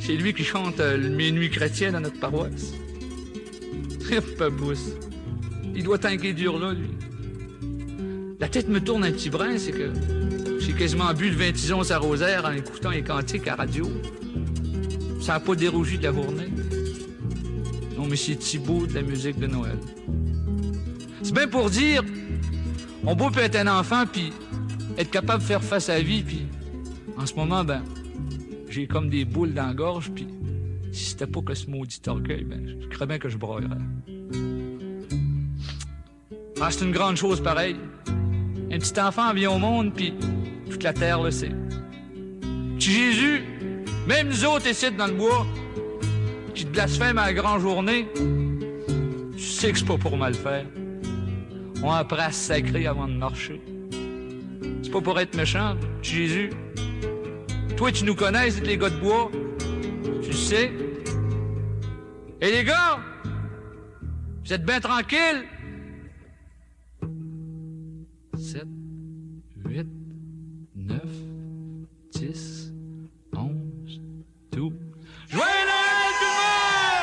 C'est lui qui chante euh, le minuit chrétien dans notre paroisse. Papousse. Il doit tanker dur là, lui. La tête me tourne un petit brin, c'est que j'ai quasiment bu le 20 onces à Rosaire en écoutant les cantiques à radio. Ça n'a pas dérougi de la journée. Non, mais c'est Thibaut de la musique de Noël. C'est bien pour dire, on peut être un enfant, puis être capable de faire face à la vie, puis en ce moment, ben, j'ai comme des boules dans la gorge, puis si c'était pas que ce maudit orgueil, ben, je crois bien que je broyerais. Ah, c'est une grande chose pareille. Un petit enfant vient au monde, puis toute la terre le sait. Petit Jésus, même nous autres ici dans le bois, qui te blasphème à la grande journée, tu sais que c'est pas pour mal faire. On apprend à se sacrer avant de marcher. C'est pas pour être méchant, petit Jésus. Toi, tu nous connais, c'est les gars de bois. Tu le sais. Et les gars, vous êtes bien tranquilles. 10, 11, 12. Joyeux Noël tout le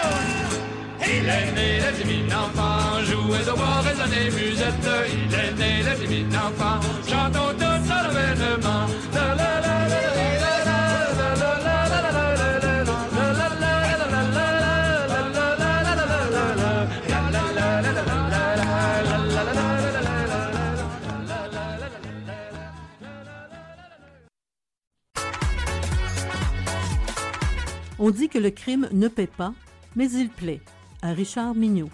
monde! Il est né le petit enfant, jouez au bois, résonnez musette. Il est né le petit enfant, chantons tous son On dit que le crime ne paie pas, mais il plaît. À Richard Mignot.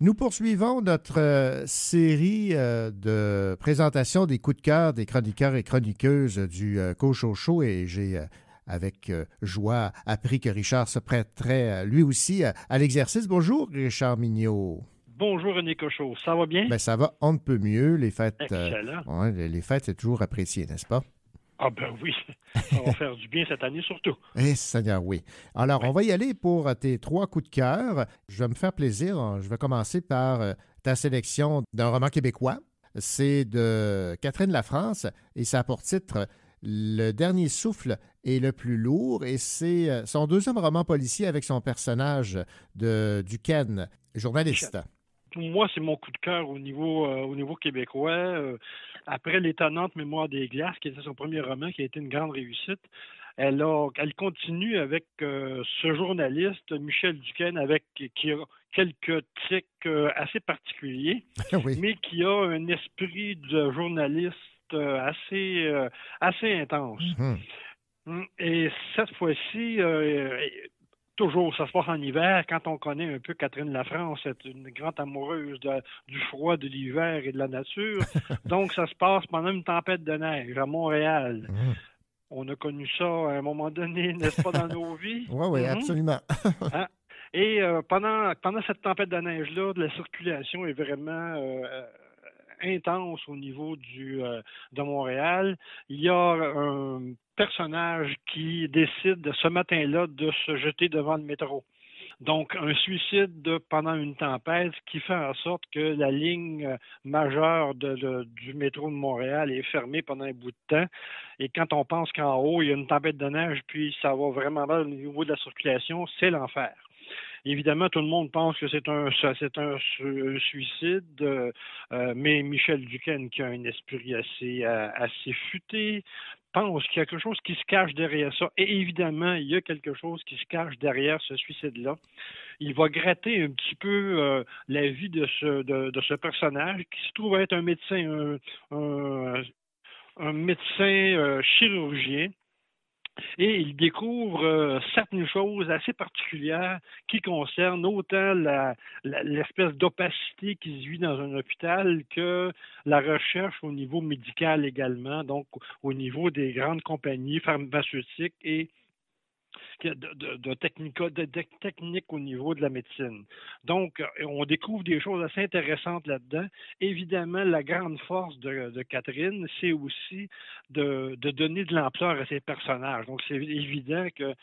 Nous poursuivons notre euh, série euh, de présentation des coups de cœur des chroniqueurs et chroniqueuses du euh, Cocho Show et j'ai avec joie appris que Richard se prêterait lui aussi à, l'exercice. Bonjour Richard Mignot. Bonjour René Cochot, ça va bien? Ben, ça va, on ne peut mieux. Les fêtes, euh, Excellent. ouais, les, les fêtes, c'est toujours apprécié, n'est-ce pas? Ah ben oui, ça va faire du bien cette année surtout. Eh, Seigneur, oui. Alors, on va y aller pour euh, tes trois coups de cœur. Je vais me faire plaisir. Je vais commencer par euh, ta sélection d'un roman québécois. C'est de Catherine Lafrance et ça a pour titre Le dernier souffle est le plus lourd et c'est euh, son deuxième roman policier avec son personnage de Duquesne, journaliste. Moi, c'est mon coup de cœur au niveau, euh, au niveau québécois. Euh, après l'étonnante Mémoire des glaces, qui était son premier roman, qui a été une grande réussite, elle, a, elle continue avec euh, ce journaliste, Michel Duquesne, avec, qui a quelques tics assez particuliers, mais qui a un esprit de journaliste assez, assez intense. Mm. Et cette fois-ci, toujours, ça se passe en hiver. Quand on connaît un peu Catherine Lafrance, c'est une grande amoureuse de- du froid, de l'hiver et de la nature. Donc, ça se passe pendant une tempête de neige à Montréal. On a connu ça à un moment donné, n'est-ce pas, dans nos vies? Oui, oui, Mhm. absolument. Hein? Et euh, pendant, pendant cette tempête de neige-là, la circulation est vraiment euh, intense au niveau du, euh, de Montréal. Il y a un personnage qui décide de, ce matin-là de se jeter devant le métro. Donc, un suicide de- pendant une tempête qui fait en sorte que la ligne euh, majeure du métro de Montréal est fermée pendant un bout de temps. Et quand on pense qu'en haut, il y a une tempête de neige, puis ça va vraiment mal au niveau de la circulation, c'est l'enfer. Évidemment, tout le monde pense que c'est un, suicide, euh, euh, mais Michel Duquesne, qui a un esprit assez, assez futé, pense qu'il y a quelque chose qui se cache derrière ça. Et évidemment, il y a quelque chose qui se cache derrière ce suicide-là. Il va gratter un petit peu euh, la vie de ce, de, ce personnage qui se trouve être un médecin, un, un, un médecin euh, chirurgien. Et il découvre euh, certaines choses assez particulières qui concernent autant l'espèce d'opacité qui se vit dans un hôpital que la recherche au niveau médical également, donc au niveau des grandes compagnies pharmaceutiques et de, de, techniques au niveau de la médecine. Donc, euh, on découvre des choses assez intéressantes là-dedans. Évidemment, la grande force de, Catherine, c'est aussi de donner de l'ampleur à ses personnages. Donc, c'est évident que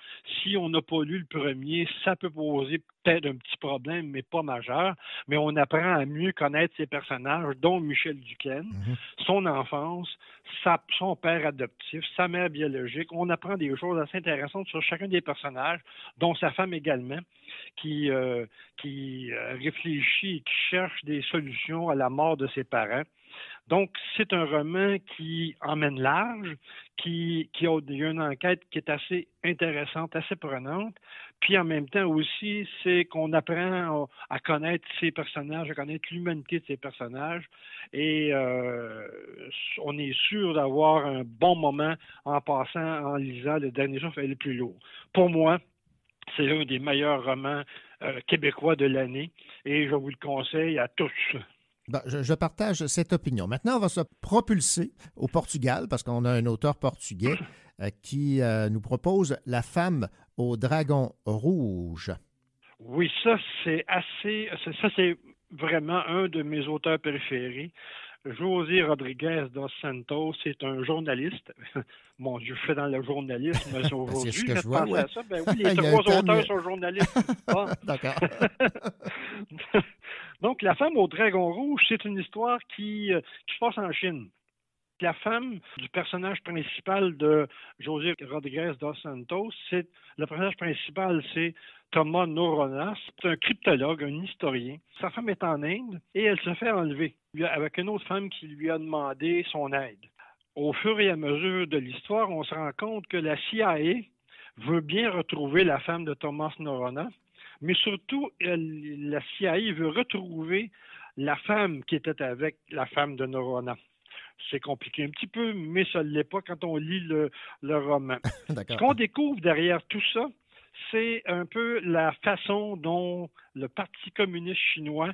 si on n'a pas lu le premier, ça peut poser peut-être un petit problème, mais pas majeur. Mais on apprend à mieux connaître ses personnages, dont Michel Duquesne, son enfance, sa- son père adoptif, sa mère biologique. On apprend des choses assez intéressantes sur chacun des personnages, dont sa femme également, qui, euh, qui euh, réfléchit et qui cherche des solutions à la mort de ses parents. Donc, c'est un roman qui emmène large, qui, a, une enquête qui est assez intéressante, assez prenante. Puis en même temps aussi, c'est qu'on apprend à, connaître ses personnages, à connaître l'humanité de ses personnages. Et euh, on est sûr d'avoir un bon moment en passant, en lisant Le Dernier jour le plus lourd. Pour moi, c'est l'un des meilleurs romans euh, québécois de l'année et je vous le conseille à tous. Ben, je, je partage cette opinion. Maintenant, on va se propulser au Portugal parce qu'on a un auteur portugais euh, qui euh, nous propose La femme au dragon rouge. Oui, ça, c'est assez. c'est- Ça, c'est vraiment un de mes auteurs préférés. José Rodriguez dos Santos, c'est un journaliste. Mon Dieu, je fais dans le journalisme aujourd'hui. ce que je je vois, pensais ouais. à ça. Ben oui, les trois auteurs sont journalistes. D'accord. Donc, La femme au dragon rouge, c'est une histoire qui, euh, qui se passe en Chine. La femme du personnage principal de José Rodriguez dos Santos, c'est le personnage principal, c'est Thomas Noronas. C'est un cryptologue, un historien. Sa femme est en Inde et elle se fait enlever avec une autre femme qui lui a demandé son aide. Au fur et à mesure de l'histoire, on se rend compte que la CIA veut bien retrouver la femme de Thomas Norona, mais surtout, elle- la CIA veut retrouver la femme qui était avec la femme de Norona. C'est compliqué un petit peu, mais ça ne l'est pas quand on lit le, le roman. Ce qu'on découvre derrière tout ça, c'est un peu la façon dont le Parti communiste chinois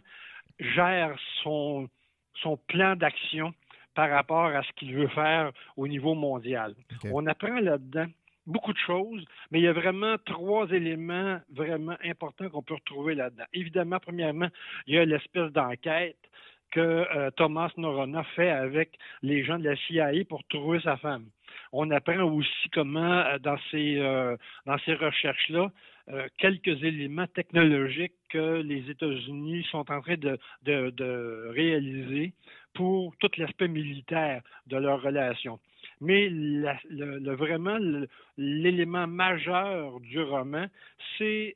gère son, son plan d'action par rapport à ce qu'il veut faire au niveau mondial. On apprend là-dedans beaucoup de choses, mais il y a vraiment trois éléments vraiment importants qu'on peut retrouver là-dedans. Évidemment, premièrement, il y a l'espèce d'enquête que euh, Thomas Norona fait avec les gens de la CIA pour trouver sa femme. On apprend aussi comment, euh, dans ces, euh, dans ces recherches-là, quelques éléments technologiques que les États-Unis sont en train de, de- de réaliser pour tout l'aspect militaire de leur relation. Mais la- le, le- vraiment, l'élément majeur du roman, c'est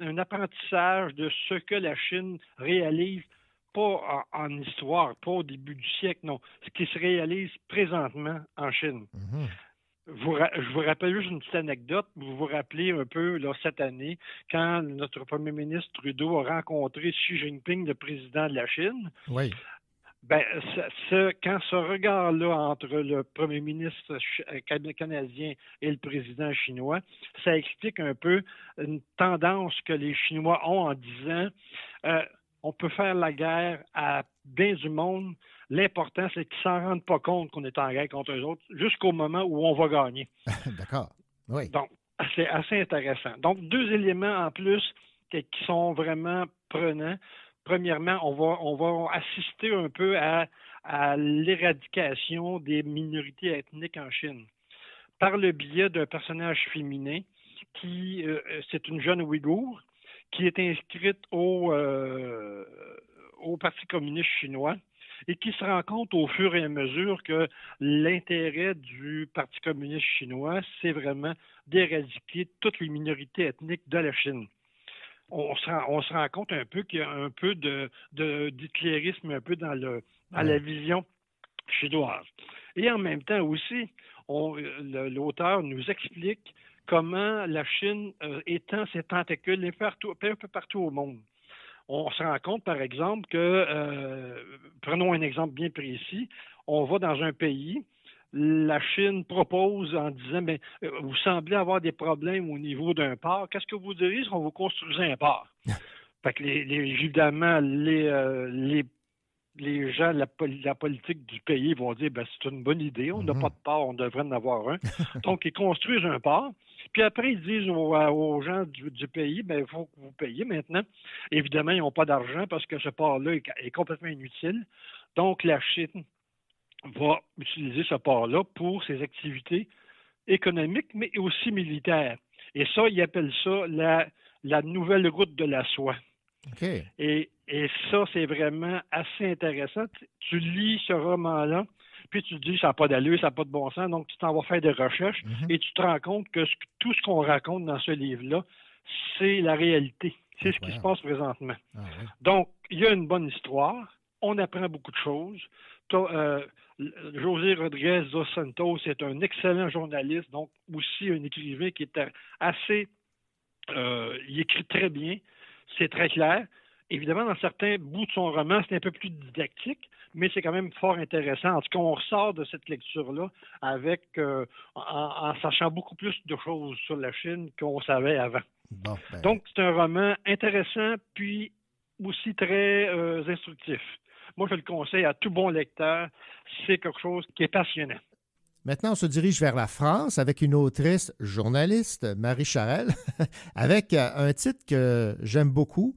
un apprentissage de ce que la Chine réalise, pas en, en histoire, pas au début du siècle, non, ce qui se réalise présentement en Chine. Vous ra- je vous rappelle juste une petite anecdote. Vous vous rappelez un peu là, cette année, quand notre premier ministre Trudeau a rencontré Xi Jinping, le président de la Chine. Oui. Ben, ce, ce- quand ce regard-là entre le premier ministre euh, can- canadien et le président chinois, ça explique un peu une tendance que les Chinois ont en disant euh, on peut faire la guerre à bien du monde. L'important, c'est qu'ils s'en rendent pas compte qu'on est en guerre contre eux autres jusqu'au moment où on va gagner. D'accord. Oui. Donc, c'est assez intéressant. Donc, deux éléments en plus qui sont vraiment prenants. Premièrement, on va, assister un peu à, l'éradication des minorités ethniques en Chine par le biais d'un personnage féminin qui, euh, c'est une jeune Ouïghour qui est inscrite euh, au Parti communiste chinois et qui se rend compte au fur et à mesure que l'intérêt du Parti communiste chinois, c'est vraiment d'éradiquer toutes les minorités ethniques de la Chine. On se rend, on se rend compte un peu qu'il y a un peu de, d'hitlérisme un peu dans, le, dans la vision chinoise. Et en même temps aussi, le- l'auteur nous explique comment la Chine euh, étend ses tentacules un peu partout, un peu partout au monde. On se rend compte, par exemple, que, euh, prenons un exemple bien précis, on va dans un pays, la Chine propose en disant, ben, euh, vous semblez avoir des problèmes au niveau d'un port, qu'est-ce que vous diriez si on vous construisait un port? fait que les, les- évidemment, les, euh, les les gens la, la politique du pays vont dire ben, c'est une bonne idée, on n'a pas de port, on devrait en avoir un. Donc, ils construisent un port. Puis après, ils disent aux, gens du, du pays ben, il faut que vous payiez maintenant. Évidemment, ils n'ont pas d'argent parce que ce port-là est, est complètement inutile. Donc, la Chine va utiliser ce port-là pour ses activités économiques, mais aussi militaires. Et ça, ils appellent ça la, la nouvelle route de la soie. Et, et ça, c'est vraiment assez intéressant. Tu- lis ce roman-là, puis tu te dis, ça n'a pas d'allure, ça n'a pas de bon sens, donc tu t'en vas faire des recherches et tu te rends compte que ce- tout ce qu'on raconte dans ce livre-là, c'est la réalité. C'est ce qui se passe présentement. Donc, il y a une bonne histoire, on apprend beaucoup de choses. Euh, José Rodriguez dos Santos est un excellent journaliste, donc aussi un écrivain qui est assez... euh, il écrit très bien, c'est très clair. Évidemment, dans certains bouts de son roman, c'est un peu plus didactique, mais c'est quand même fort intéressant. En tout cas, on ressort de cette lecture-là avec euh, en, en sachant beaucoup plus de choses sur la Chine qu'on savait avant. Bon, ben, Donc, c'est un roman intéressant, puis aussi très euh, instructif. Moi, je le conseille à tout bon lecteur. C'est quelque chose qui est passionnant. Maintenant, on se dirige vers la France avec une autrice journaliste, Marie Charelle, avec euh, un titre que j'aime beaucoup,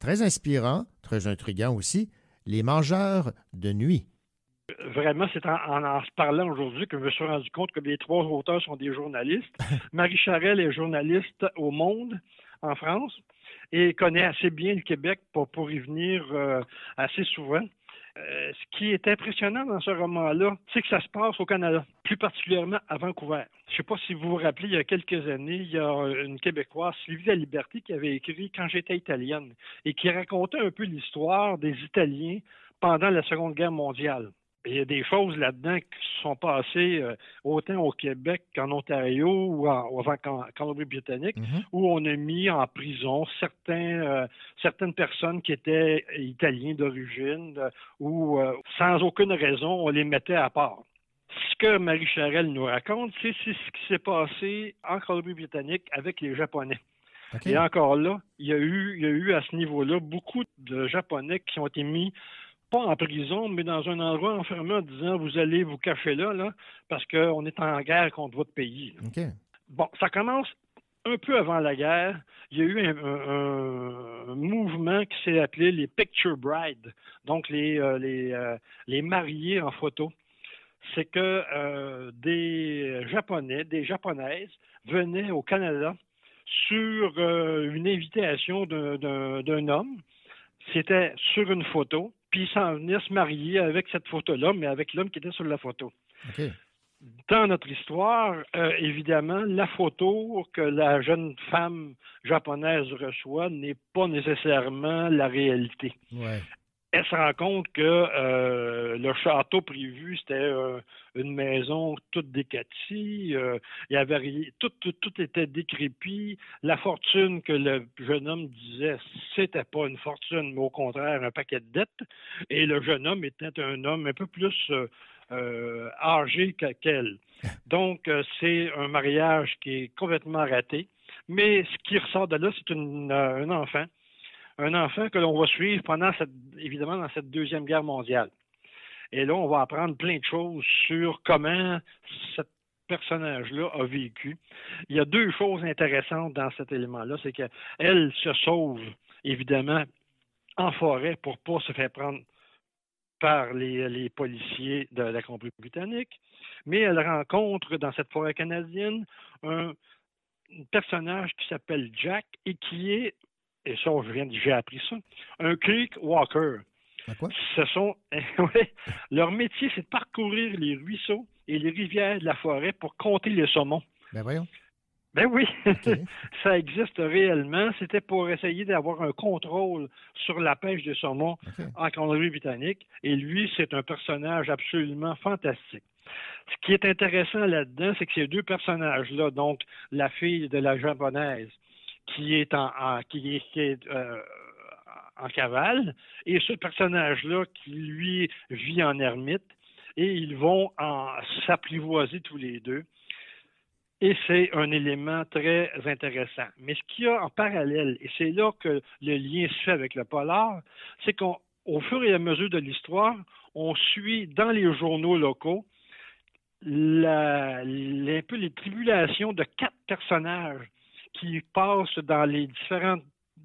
très inspirant, très intriguant aussi, Les mangeurs de nuit. Vraiment, c'est en, en, en se parlant aujourd'hui que je me suis rendu compte que les trois auteurs sont des journalistes. Marie Charelle est journaliste au Monde, en France, et connaît assez bien le Québec pour, pour y venir euh, assez souvent. Euh, ce qui est impressionnant dans ce roman-là, c'est que ça se passe au Canada, plus particulièrement à Vancouver. Je ne sais pas si vous vous rappelez, il y a quelques années, il y a une Québécoise, Sylvie La Liberté, qui avait écrit Quand j'étais italienne et qui racontait un peu l'histoire des Italiens pendant la Seconde Guerre mondiale. Il y a des choses là-dedans qui se sont passées euh, autant au Québec qu'en Ontario ou en, ou en, en Colombie-Britannique, où on a mis en prison certains, euh, certaines personnes qui étaient italiens d'origine euh, ou euh, sans aucune raison, on les mettait à part. Ce que Marie Charelle nous raconte, c'est c'est ce qui s'est passé en Colombie-Britannique avec les Japonais. Et encore là, il y a eu, il y a eu à ce niveau-là beaucoup de Japonais qui ont été mis pas en prison, mais dans un endroit enfermé en disant vous allez vous cacher là, là parce qu'on est en guerre contre votre pays. Bon, ça commence un peu avant la guerre. Il y a eu un, un- un mouvement qui s'est appelé les Picture Bride, donc les, euh, les, euh, les mariés en photo. C'est que euh, des Japonais, des Japonaises venaient au Canada sur une invitation d'un homme. C'était sur une photo, puis s'en venaient se marier avec cette photo-là, mais avec l'homme qui était sur la photo. Dans notre histoire, euh, évidemment, la photo que la jeune femme japonaise reçoit n'est pas nécessairement la réalité. Ouais. Elle se rend compte que euh, le château prévu, c'était euh, une maison toute décatie, euh, y avait tout, tout, tout était décrépit. La fortune que le jeune homme disait, c'était pas une fortune, mais au contraire un paquet de dettes. Et le jeune homme était un homme un peu plus euh, euh, âgé que- qu'elle. Donc, euh, c'est un mariage qui est complètement raté. Mais ce qui ressort de là, c'est un enfant. Un enfant que l'on va suivre pendant cette, évidemment, dans cette Deuxième Guerre mondiale. Et là, on va apprendre plein de choses sur comment ce personnage-là a vécu. Il y a deux choses intéressantes dans cet élément-là. C'est qu'elle se sauve, évidemment, en forêt pour pas se faire prendre par les, les policiers de la Colombie-Britannique, mais elle rencontre dans cette forêt canadienne un personnage qui s'appelle Jack et qui est, et ça, je viens de- j'ai appris ça, un creek walker. Ce sont, ouais, leur métier, c'est de parcourir les ruisseaux et les rivières de la forêt pour compter les saumons. Ben voyons. Ben oui, ça existe réellement. C'était pour essayer d'avoir un contrôle sur la pêche de saumon en Colombie-Britannique. Et lui, c'est un personnage absolument fantastique. Ce qui est intéressant là-dedans, c'est que ces deux personnages-là, donc la fille de la japonaise, qui est euh, en cavale, et ce personnage-là qui, lui, vit en ermite, et ils vont s'apprivoiser tous les deux. Et c'est un élément très intéressant. Mais ce qu'il y a en parallèle, et c'est là que le lien se fait avec le polar, c'est qu'au fur et à mesure de l'histoire, on suit dans les journaux locaux un peu les tribulations de quatre personnages qui passent dans les différents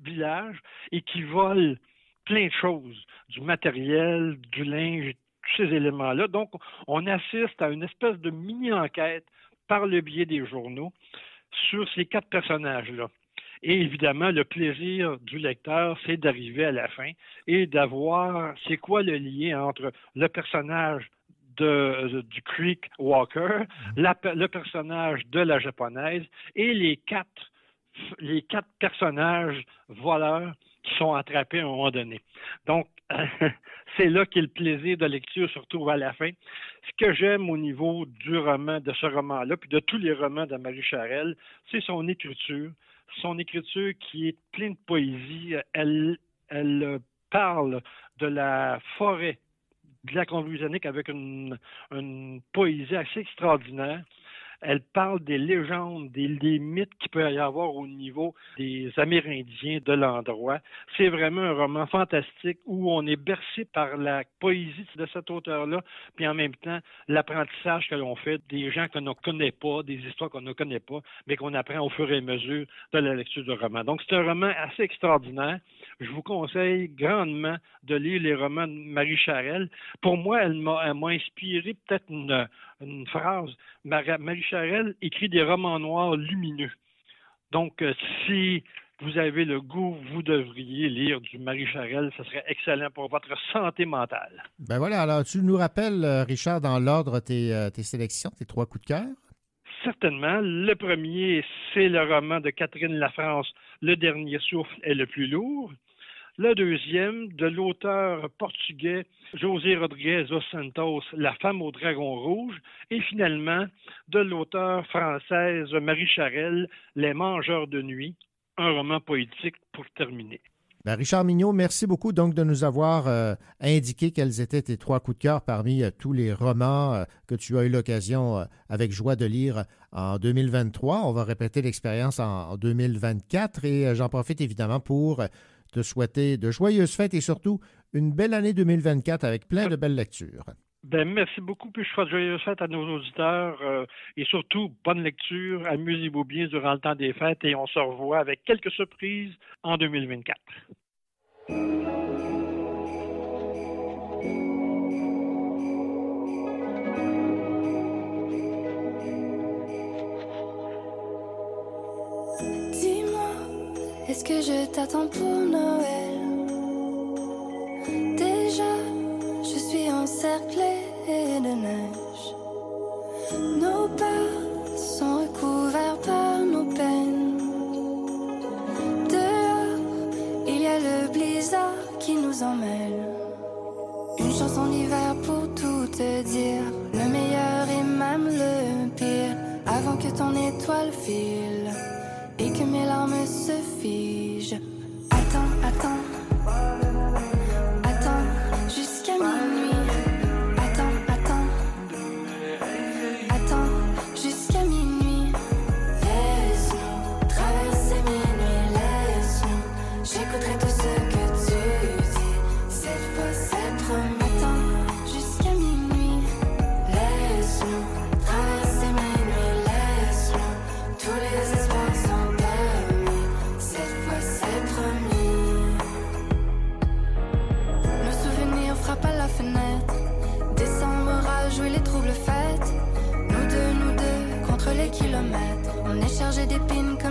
villages et qui volent plein de choses, du matériel, du linge, tous ces éléments-là. Donc, on assiste à une espèce de mini-enquête par le biais des journaux sur ces quatre personnages-là. Et évidemment, le plaisir du lecteur, c'est d'arriver à la fin et d'avoir c'est quoi le lien entre le personnage de, du Creek Walker, la- le personnage de la japonaise et les quatre, les quatre personnages voleurs qui sont attrapés à un moment donné. Donc, c'est là qu'est le plaisir de lecture se retrouve à la fin. Ce que j'aime au niveau du roman, de ce roman-là, puis de tous les romans de Marie Charelle, c'est son écriture. Son écriture qui est pleine de poésie. Elle, parle de la forêt de la avec une poésie assez extraordinaire. Elle parle des légendes, des, mythes qu'il peut y avoir au niveau des Amérindiens de l'endroit. C'est vraiment un roman fantastique où on est bercé par la poésie de cet auteur-là, puis en même temps l'apprentissage que l'on fait des gens qu'on ne connaît pas, des histoires qu'on ne connaît pas, mais qu'on apprend au fur et à mesure de la lecture du roman. Donc c'est un roman assez extraordinaire. Je vous conseille grandement de lire les romans de Marie Charelle. Pour moi, elle m'a inspiré peut-être une, une phrase. Marie Charelle écrit des romans noirs lumineux. Donc, euh, si vous avez le goût, vous devriez lire du Marie Charelle. Ce serait excellent pour votre santé mentale. Ben voilà, alors tu nous rappelles, euh, Richard, dans l'ordre tes, euh, tes sélections, tes trois coups de cœur? Certainement. Le premier, c'est le roman de Catherine Lafrance, Le dernier souffle est le plus lourd. Le deuxième, de l'auteur portugais José Rodriguez dos Santos, La femme au dragon rouge. Et finalement, de l'auteur française Marie Charelle, Les mangeurs de nuit, un roman poétique pour terminer. Richard Mignot, merci beaucoup donc de nous avoir euh, indiqué quels étaient tes trois coups de cœur parmi euh, tous les romans euh, que tu as eu l'occasion avec joie de lire en 2023. On va répéter l'expérience en, en 2024 et j'en profite évidemment pour te souhaiter de joyeuses fêtes et surtout une belle année 2024 avec plein de belles lectures. Ben, merci beaucoup, puis je souhaite joyeuses fêtes à nos auditeurs euh, et surtout bonne lecture, amusez-vous bien durant le temps des fêtes et on se revoit avec quelques surprises en 2024. Est-ce que je t'attends pour Noël? Déjà, je suis encerclée de neige. Nos pas sont recouverts par nos peines. Dehors, il y a le blizzard qui nous emmêle. Une chanson d'hiver pour tout te dire, le meilleur et même le pire, avant que ton étoile file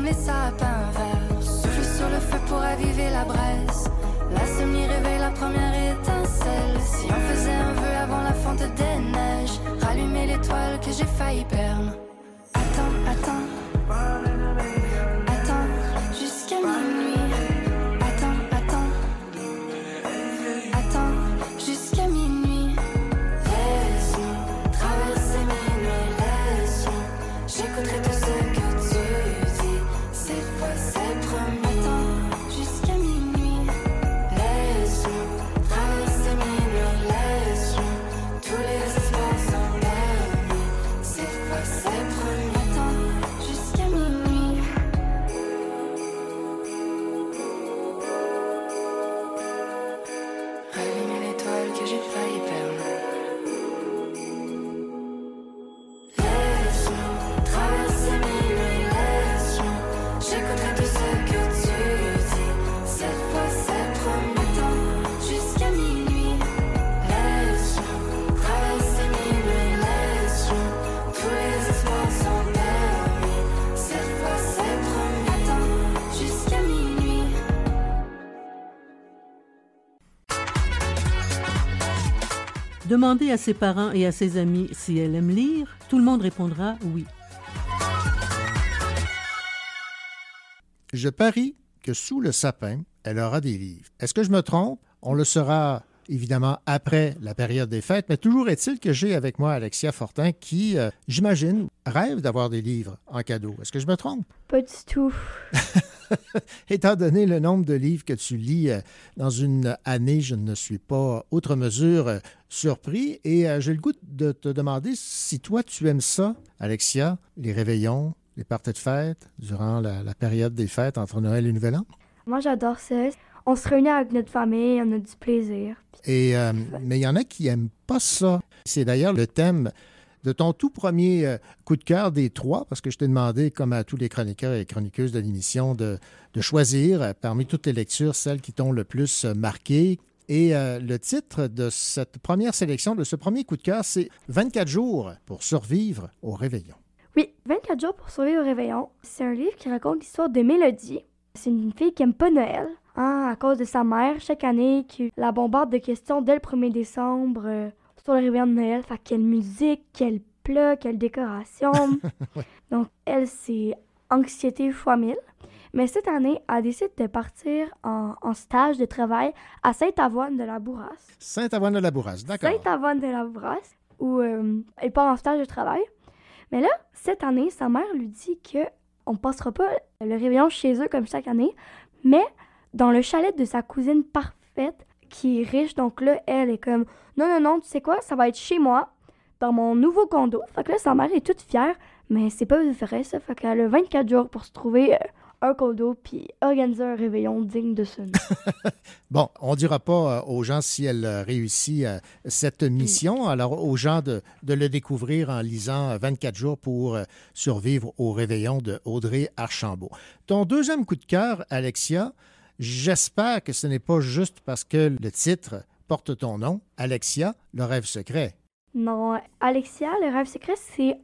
les sapins verts. Souffle sur le feu pour aviver la braise. La semi réveille la première étincelle. Si on faisait un vœu avant la fonte des neiges, rallumer l'étoile que j'ai failli perdre. Demandez à ses parents et à ses amis si elle aime lire. Tout le monde répondra oui. Je parie que sous le sapin, elle aura des livres. Est-ce que je me trompe? On le saura évidemment après la période des fêtes, mais toujours est-il que j'ai avec moi Alexia Fortin qui, euh, j'imagine, rêve d'avoir des livres en cadeau. Est-ce que je me trompe? Pas du tout. Étant donné le nombre de livres que tu lis euh, dans une année, je ne suis pas outre mesure euh, surpris et euh, j'ai le goût de te demander si toi tu aimes ça, Alexia, les réveillons, les parties de fête durant la, la période des fêtes entre Noël et Nouvel An? Moi, j'adore ça. On se réunit avec notre famille, on a du plaisir. Et, euh, mais il y en a qui n'aiment pas ça. C'est d'ailleurs le thème de ton tout premier euh, coup de cœur des trois, parce que je t'ai demandé, comme à tous les chroniqueurs et chroniqueuses de l'émission, de, choisir euh, parmi toutes les lectures celles qui t'ont le plus euh, marqué. Et le titre de cette première sélection, de ce premier coup de cœur, c'est 24 jours pour survivre au réveillon. Oui, 24 jours pour survivre au réveillon. C'est un livre qui raconte l'histoire de Mélodie. C'est une fille qui aime pas Noël, hein, à cause de sa mère, chaque année, qui la bombarde de questions dès le 1er décembre sur le réveillon de Noël. Fait quelle musique, quel plat, quelle décoration. Donc, elle, c'est anxiété fois 1000. Mais cette année, elle décide de partir en, en stage de travail à Sainte-Avoine de la Bourrasse. Sainte-Avoine de la Bourrasse, d'accord. Sainte-Avoine de la Bourrasse, où euh, elle part en stage de travail. Mais là, cette année, sa mère lui dit que on passera pas le réveillon chez eux comme chaque année, mais dans le chalet de sa cousine parfaite qui est riche. Donc là, elle est comme non, non, non, tu sais quoi, ça va être chez moi, dans mon nouveau condo. Fait que là, sa mère est toute fière, mais c'est pas vrai ça. Fait qu'elle a 24 jours pour se trouver euh, un condo puis organiser un réveillon digne de ce nom. Bon, on ne dira pas euh, aux gens si elle euh, réussit euh, cette mission. Alors, aux gens de, de le découvrir en lisant euh, 24 jours pour survivre au réveillon de Audrey Archambault. Ton deuxième coup de cœur, Alexia, j'espère que ce n'est pas juste parce que le titre porte ton nom, Alexia, le rêve secret. Non, Alexia, le rêve secret, c'est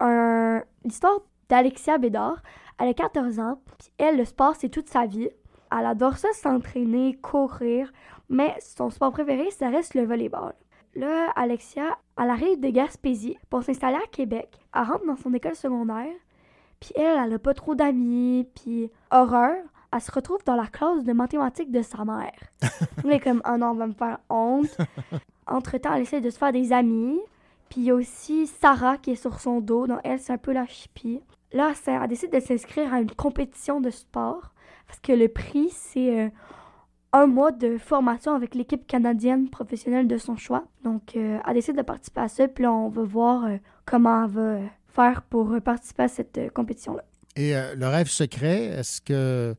l'histoire d'Alexia Bédard. Elle a 14 ans, puis elle, le sport, c'est toute sa vie. Elle adore ça, s'entraîner, courir, mais son sport préféré, ça reste le volleyball. Là, Alexia, elle arrive de Gaspésie pour s'installer à Québec. Elle rentre dans son école secondaire, puis elle, elle a pas trop d'amis, puis horreur, elle se retrouve dans la classe de mathématiques de sa mère. Elle est comme, oh non, on va me faire honte. Entre-temps, elle essaie de se faire des amis. Puis il y a aussi Sarah qui est sur son dos, donc elle, c'est un peu la chipie. Là, elle décide de s'inscrire à une compétition de sport parce que le prix, c'est euh, un mois de formation avec l'équipe canadienne professionnelle de son choix. Donc, euh, elle décide de participer à ça, puis là, on va voir euh, comment elle va faire pour participer à cette compétition-là. Et euh, le rêve secret, est-ce que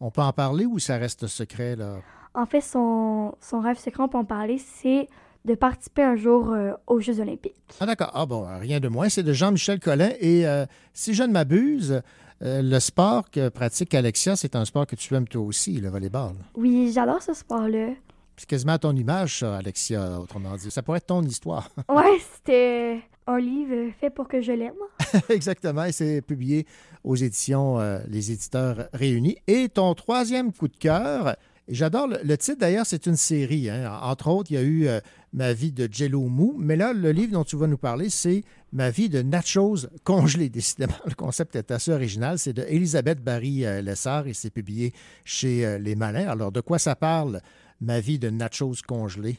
on peut en parler ou ça reste secret, là? En fait, son, son rêve secret, on peut en parler, c'est de participer un jour euh, aux Jeux olympiques. Ah d'accord. Ah bon, rien de moins. C'est de Jean-Michel Collin. Et euh, si je ne m'abuse, euh, le sport que pratique Alexia, c'est un sport que tu aimes toi aussi, le volleyball. Oui, j'adore ce sport-là. C'est quasiment à ton image, ça, Alexia, autrement dit. Ça pourrait être ton histoire. Ouais, c'était un livre fait pour que je l'aime. Exactement. Et c'est publié aux éditions euh, Les Éditeurs Réunis. Et ton troisième coup de cœur, j'adore le, titre d'ailleurs, c'est une série. hein. Entre autres, il y a eu euh, Ma vie de Jello Mou. Mais là, le livre dont tu vas nous parler, c'est Ma vie de nachos congelés. Décidément, le concept est assez original. C'est de Elisabeth Barry-Lessard et c'est publié chez euh, Les Malins. Alors, de quoi ça parle, Ma vie de nachos congelés?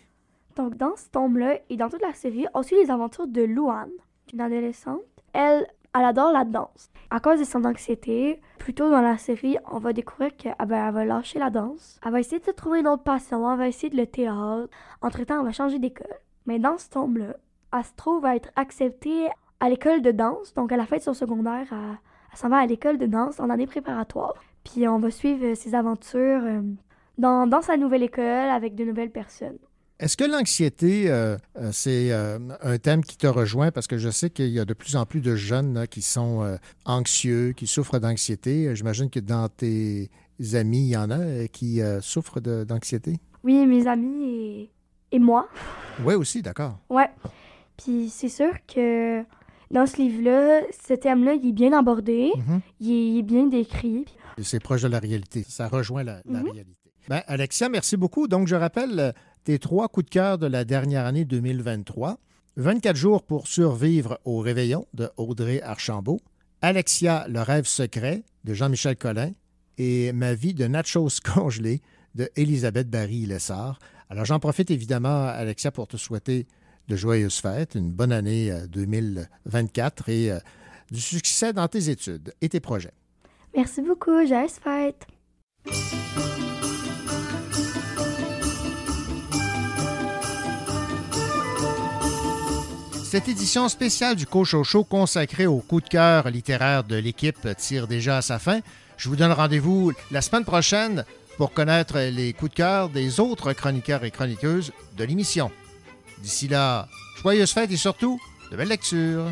Donc, dans ce tome-là et dans toute la série, on suit les aventures de Louane, une adolescente. Elle, elle adore la danse. À cause de son anxiété, plus tôt dans la série, on va découvrir qu'elle elle va lâcher la danse. Elle va essayer de se trouver une autre passion, elle va essayer de le théâtre. Entre-temps, elle va changer d'école. Mais dans ce tome-là, elle se trouve à être acceptée à l'école de danse. Donc, à la fin de son secondaire, elle, s'en va à l'école de danse en année préparatoire. Puis, on va suivre ses aventures euh, dans sa nouvelle école avec de nouvelles personnes. Est-ce que l'anxiété, euh, euh, c'est euh, un thème qui te rejoint? Parce que je sais qu'il y a de plus en plus de jeunes là, qui sont euh, anxieux, qui souffrent d'anxiété. J'imagine que dans tes amis, il y en a qui souffrent d'anxiété. Oui, mes amis et, et moi. Oui, aussi, d'accord. Ouais. Puis c'est sûr que dans ce livre-là, ce thème-là, il est bien abordé, Mhm. il, est, il est bien décrit. C'est proche de la réalité. Ça rejoint la, la Mhm. réalité. Ben, Alexia, merci beaucoup. Donc, je rappelle tes trois coups de cœur de la dernière année 2023. 24 jours pour survivre au réveillon de Audrey Archambault. Alexia, le rêve secret de Jean-Michel Collin et Ma vie de nachos congelés de Elisabeth Barry-Lessard. Alors j'en profite évidemment, Alexia, pour te souhaiter de joyeuses fêtes, une bonne année 2024 et euh, du succès dans tes études et tes projets. Merci beaucoup, joyeuses fêtes. Cette édition spéciale du Cochocho consacrée au coup de cœur littéraire de l'équipe tire déjà à sa fin. Je vous donne rendez-vous la semaine prochaine pour connaître les coups de cœur des autres chroniqueurs et chroniqueuses de l'émission. D'ici là, joyeuses fêtes et surtout, de belles lectures.